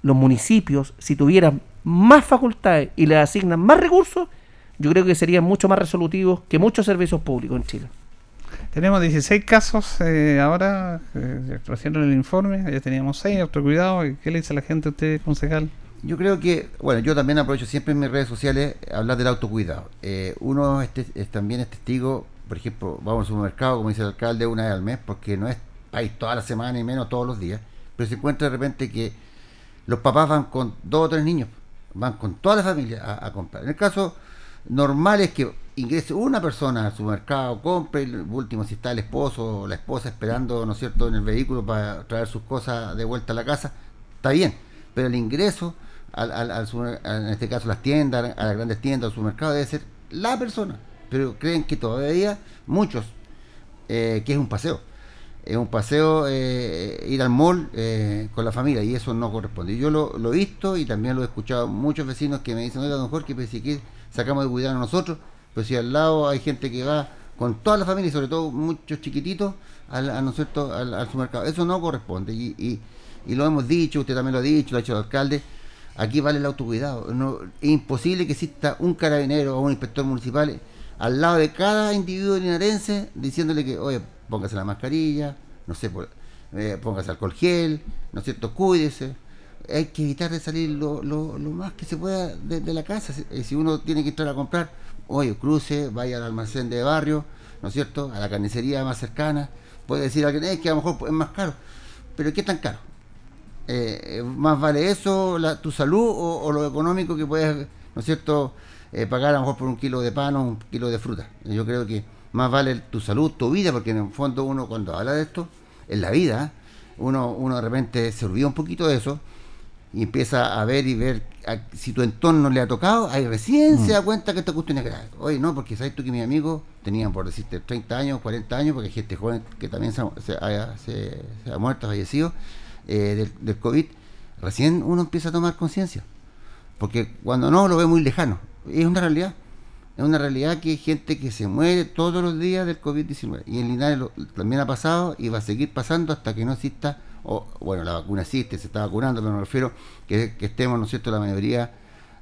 Los municipios, si tuvieran más facultades y les asignan más recursos, yo creo que serían mucho más resolutivos que muchos servicios públicos en Chile. Tenemos 16 casos eh, ahora, eh, recién en el informe, ya teníamos 6, autocuidado. ¿Qué le dice a la gente a usted, concejal? Yo creo que, bueno, yo también aprovecho siempre en mis redes sociales hablar del autocuidado. Eh, uno es también es testigo, por ejemplo, vamos al supermercado, como dice el alcalde, una vez al mes, porque no es país toda la semana y menos todos los días, pero se encuentra de repente que los papás van con dos o tres niños, van con toda la familia a, comprar. En el caso normal es que ingrese una persona al supermercado, compre, y último, si está el esposo o la esposa esperando, ¿no cierto?, en el vehículo para traer sus cosas de vuelta a la casa, está bien, pero el ingreso, al, en este caso las tiendas, a las grandes tiendas, al supermercado, debe ser la persona. Pero creen que todavía muchos, eh, que es un paseo. Es un paseo eh, ir al mall eh, con la familia y eso no corresponde. Yo lo, lo he visto y también lo he escuchado muchos vecinos que me dicen, oiga, don Jorge, pues si que sacamos de cuidar a nosotros, pues si al lado hay gente que va con toda la familia y sobre todo muchos chiquititos al, a, ¿no al, al supermercado. Eso no corresponde y, y, lo hemos dicho, usted también lo ha dicho, lo ha dicho el alcalde, aquí vale el autocuidado. Es imposible que exista un carabinero o un inspector municipal al lado de cada individuo linarense diciéndole que, oye, póngase la mascarilla, no sé, eh, póngase alcohol gel, ¿no es cierto? Cuídese. Hay que evitar de salir lo, lo, lo más que se pueda de, la casa. Si, eh, si uno tiene que entrar a comprar, oye, cruce, vaya al almacén de barrio, ¿no es cierto? A la carnicería más cercana. Puede decir alguien, "Eh, que a lo mejor es más caro. Pero ¿qué tan caro? Eh, más vale eso, la- tu salud o, o lo económico que puedes, ¿no es cierto?, eh, pagar a lo mejor por un kilo de pan o un kilo de fruta. Yo creo que más vale tu salud, tu vida, porque en el fondo uno cuando habla de esto, en la vida, uno, uno de repente se olvida un poquito de eso y empieza a ver y ver a- si tu entorno le ha tocado, ahí recién se da cuenta que esta cuestión es grave. Oye, no, porque sabes tú que mis amigos tenían, por decirte, 30 años, 40 años, porque hay gente joven que también se, ha- se haya- se- se ha muerto, fallecido eh, del, del COVID, recién uno empieza a tomar conciencia. Porque cuando no, lo ve muy lejano. Es una realidad. Es una realidad que hay gente que se muere todos los días del COVID-19. Y en Linares lo- también ha pasado y va a seguir pasando hasta que no exista, o bueno, la vacuna existe, se está vacunando, pero me refiero que, estemos, ¿no es cierto?, la mayoría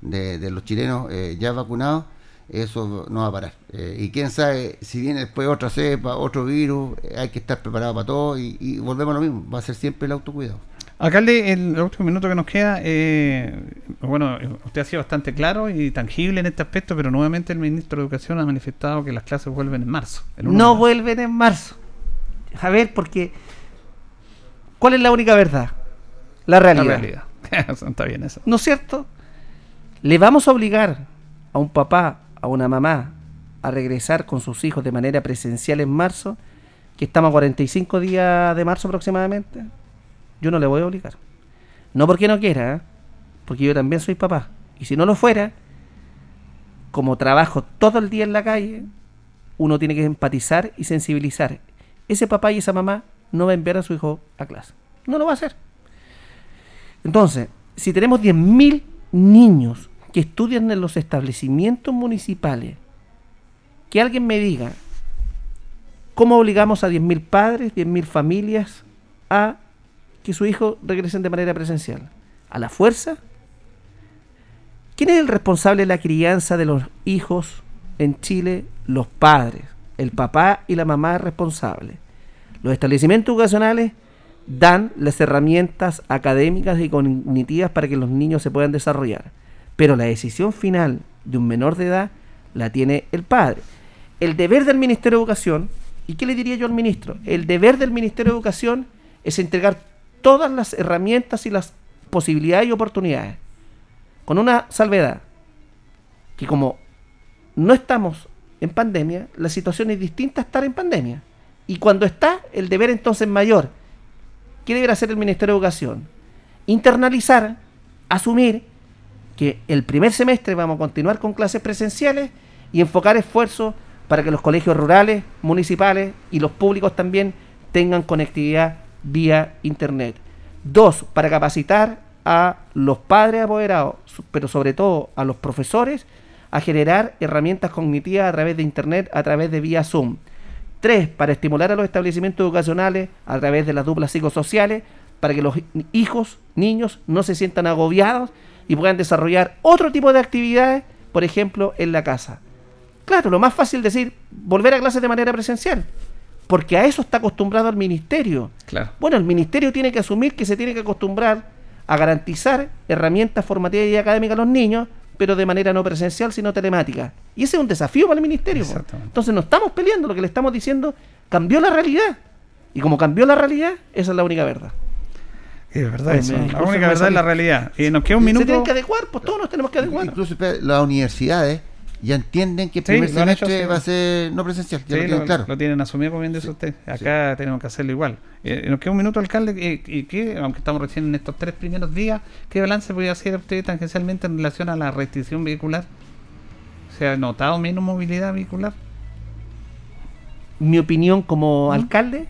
de, de los chilenos eh, ya vacunados, eso no va a parar. Eh, y quién sabe, si viene después otra cepa, otro virus, eh, hay que estar preparado para todo y, y volvemos a lo mismo, va a ser siempre el autocuidado. Alcalde, el último minuto que nos queda, eh, bueno, usted ha sido bastante claro y tangible en este aspecto, pero nuevamente el ministro de Educación ha manifestado que las clases vuelven en marzo. el No marzo. vuelven en marzo. A ver, porque ¿cuál es la única verdad? La realidad. La realidad. [LAUGHS] Está bien eso. ¿No es cierto? ¿Le vamos a obligar a un papá, a una mamá, a regresar con sus hijos de manera presencial en marzo? Que estamos a 45 días de marzo aproximadamente. Yo no le voy a obligar. No porque no quiera, ¿eh? porque yo también soy papá. Y si no lo fuera, como trabajo todo el día en la calle, uno tiene que empatizar y sensibilizar. Ese papá y esa mamá no va a enviar a su hijo a clase. No lo va a hacer. Entonces, si tenemos 10.000 niños que estudian en los establecimientos municipales, que alguien me diga cómo obligamos a 10.000 padres, 10.000 familias a que su hijo regresen de manera presencial. ¿A la fuerza? ¿Quién es el responsable de la crianza de los hijos en Chile? Los padres. El papá y la mamá es responsable. Los establecimientos educacionales dan las herramientas académicas y cognitivas para que los niños se puedan desarrollar. Pero la decisión final de un menor de edad la tiene el padre. El deber del Ministerio de Educación, ¿y qué le diría yo al ministro? El deber del Ministerio de Educación es entregar todas las herramientas y las posibilidades y oportunidades. Con una salvedad. que como no estamos en pandemia, la situación es distinta a estar en pandemia. Y cuando está, el deber entonces mayor. ¿Qué deberá hacer el Ministerio de Educación? Internalizar, asumir que el primer semestre vamos a continuar con clases presenciales y enfocar esfuerzos para que los colegios rurales, municipales y los públicos también tengan conectividad vía Internet. Dos, para capacitar a los padres apoderados, pero sobre todo a los profesores, a generar herramientas cognitivas a través de Internet, a través de vía Zoom. Tres, para estimular a los establecimientos educacionales a través de las duplas psicosociales, para que los hijos, niños, no se sientan agobiados y puedan desarrollar otro tipo de actividades, por ejemplo, en la casa. Claro, lo más fácil decir, volver a clases de manera presencial, porque a eso está acostumbrado el ministerio. Claro. Bueno, el ministerio tiene que asumir que se tiene que acostumbrar a garantizar herramientas formativas y académicas a los niños, pero de manera no presencial, sino telemática. Y ese es un desafío para el ministerio. Entonces no estamos peleando, lo que le estamos diciendo cambió la realidad. Y como cambió la realidad, esa es la única verdad. Es verdad, Pues eso. La única verdad es la realidad. Y nos queda un Se minuto. tienen que adecuar, pues todos nos tenemos que adecuar. Incluso espera, las universidades ya entienden que el primer hecho, semestre sí. va a ser no presencial, ya Sí, lo tienen lo, claro. lo tienen asumido, como bien dice usted. Acá tenemos que hacerlo igual. Eh, nos queda un minuto, alcalde. eh, ¿Y qué, aunque estamos recién en estos tres primeros días, qué balance podría hacer usted tangencialmente en relación a la restricción vehicular? ¿Se ha notado menos movilidad vehicular? mi opinión como alcalde,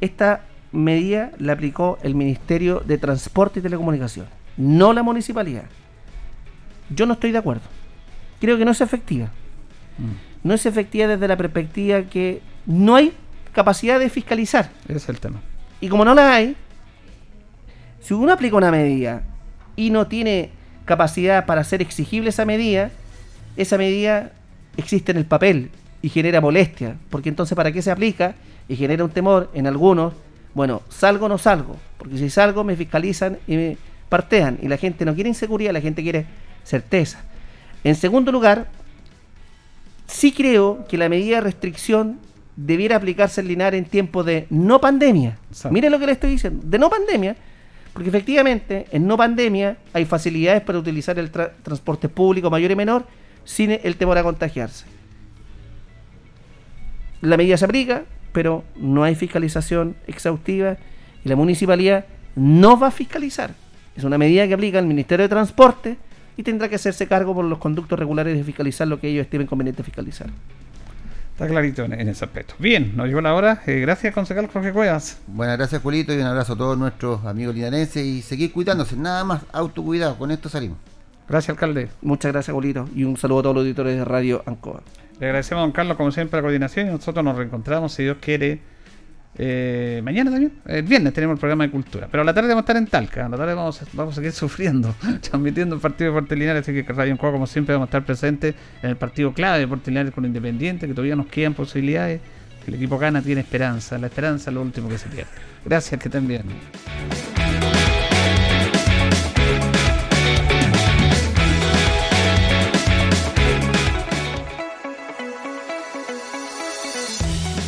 esta medida la aplicó el Ministerio de Transporte y Telecomunicaciones, no la municipalidad. Yo no estoy de acuerdo. Creo que no es efectiva. No es efectiva desde la perspectiva que no hay capacidad de fiscalizar. Ese es el tema. Y como no la hay, si uno aplica una medida y no tiene capacidad para hacer exigible esa medida, esa medida existe en el papel y genera molestia, porque entonces ¿para qué se aplica? Y genera un temor en algunos, bueno, salgo o no salgo, porque si salgo me fiscalizan y me partean, y la gente no quiere inseguridad, la gente quiere certeza. En segundo lugar, sí creo que la medida de restricción debiera aplicarse en Linares en tiempo de no pandemia. Mire lo que le estoy diciendo, de no pandemia, porque efectivamente en no pandemia hay facilidades para utilizar el tra- transporte público mayor y menor sin el temor a contagiarse. La medida se aplica, pero no hay fiscalización exhaustiva y la municipalidad no va a fiscalizar. Es una medida que aplica el Ministerio de Transporte y tendrá que hacerse cargo por los conductos regulares de fiscalizar lo que ellos estimen conveniente fiscalizar. Está clarito en, en ese aspecto. Bien, nos llegó la hora. Eh, gracias, concejal Jorge Cuevas. Buenas gracias, Julito, y un abrazo a todos nuestros amigos linarenses y seguir cuidándose, nada más, autocuidado, con esto salimos. Gracias, alcalde. Muchas gracias, Bolito, y un saludo a todos los auditores de Radio Ancoa. Le agradecemos a don Carlos, como siempre, la coordinación y nosotros nos reencontramos, si Dios quiere, eh, mañana también. El viernes tenemos el programa de cultura. Pero a la tarde vamos a estar en Talca. A la tarde vamos vamos a seguir [LAUGHS] sufriendo, transmitiendo el partido de Deportes Linares. Así que Radio Ancoa, como siempre, vamos a estar presentes en el partido clave de Deportes Linares con Independiente, que todavía nos quedan posibilidades. El equipo gana tiene esperanza. La esperanza es lo último que se pierde. Gracias, que estén bien.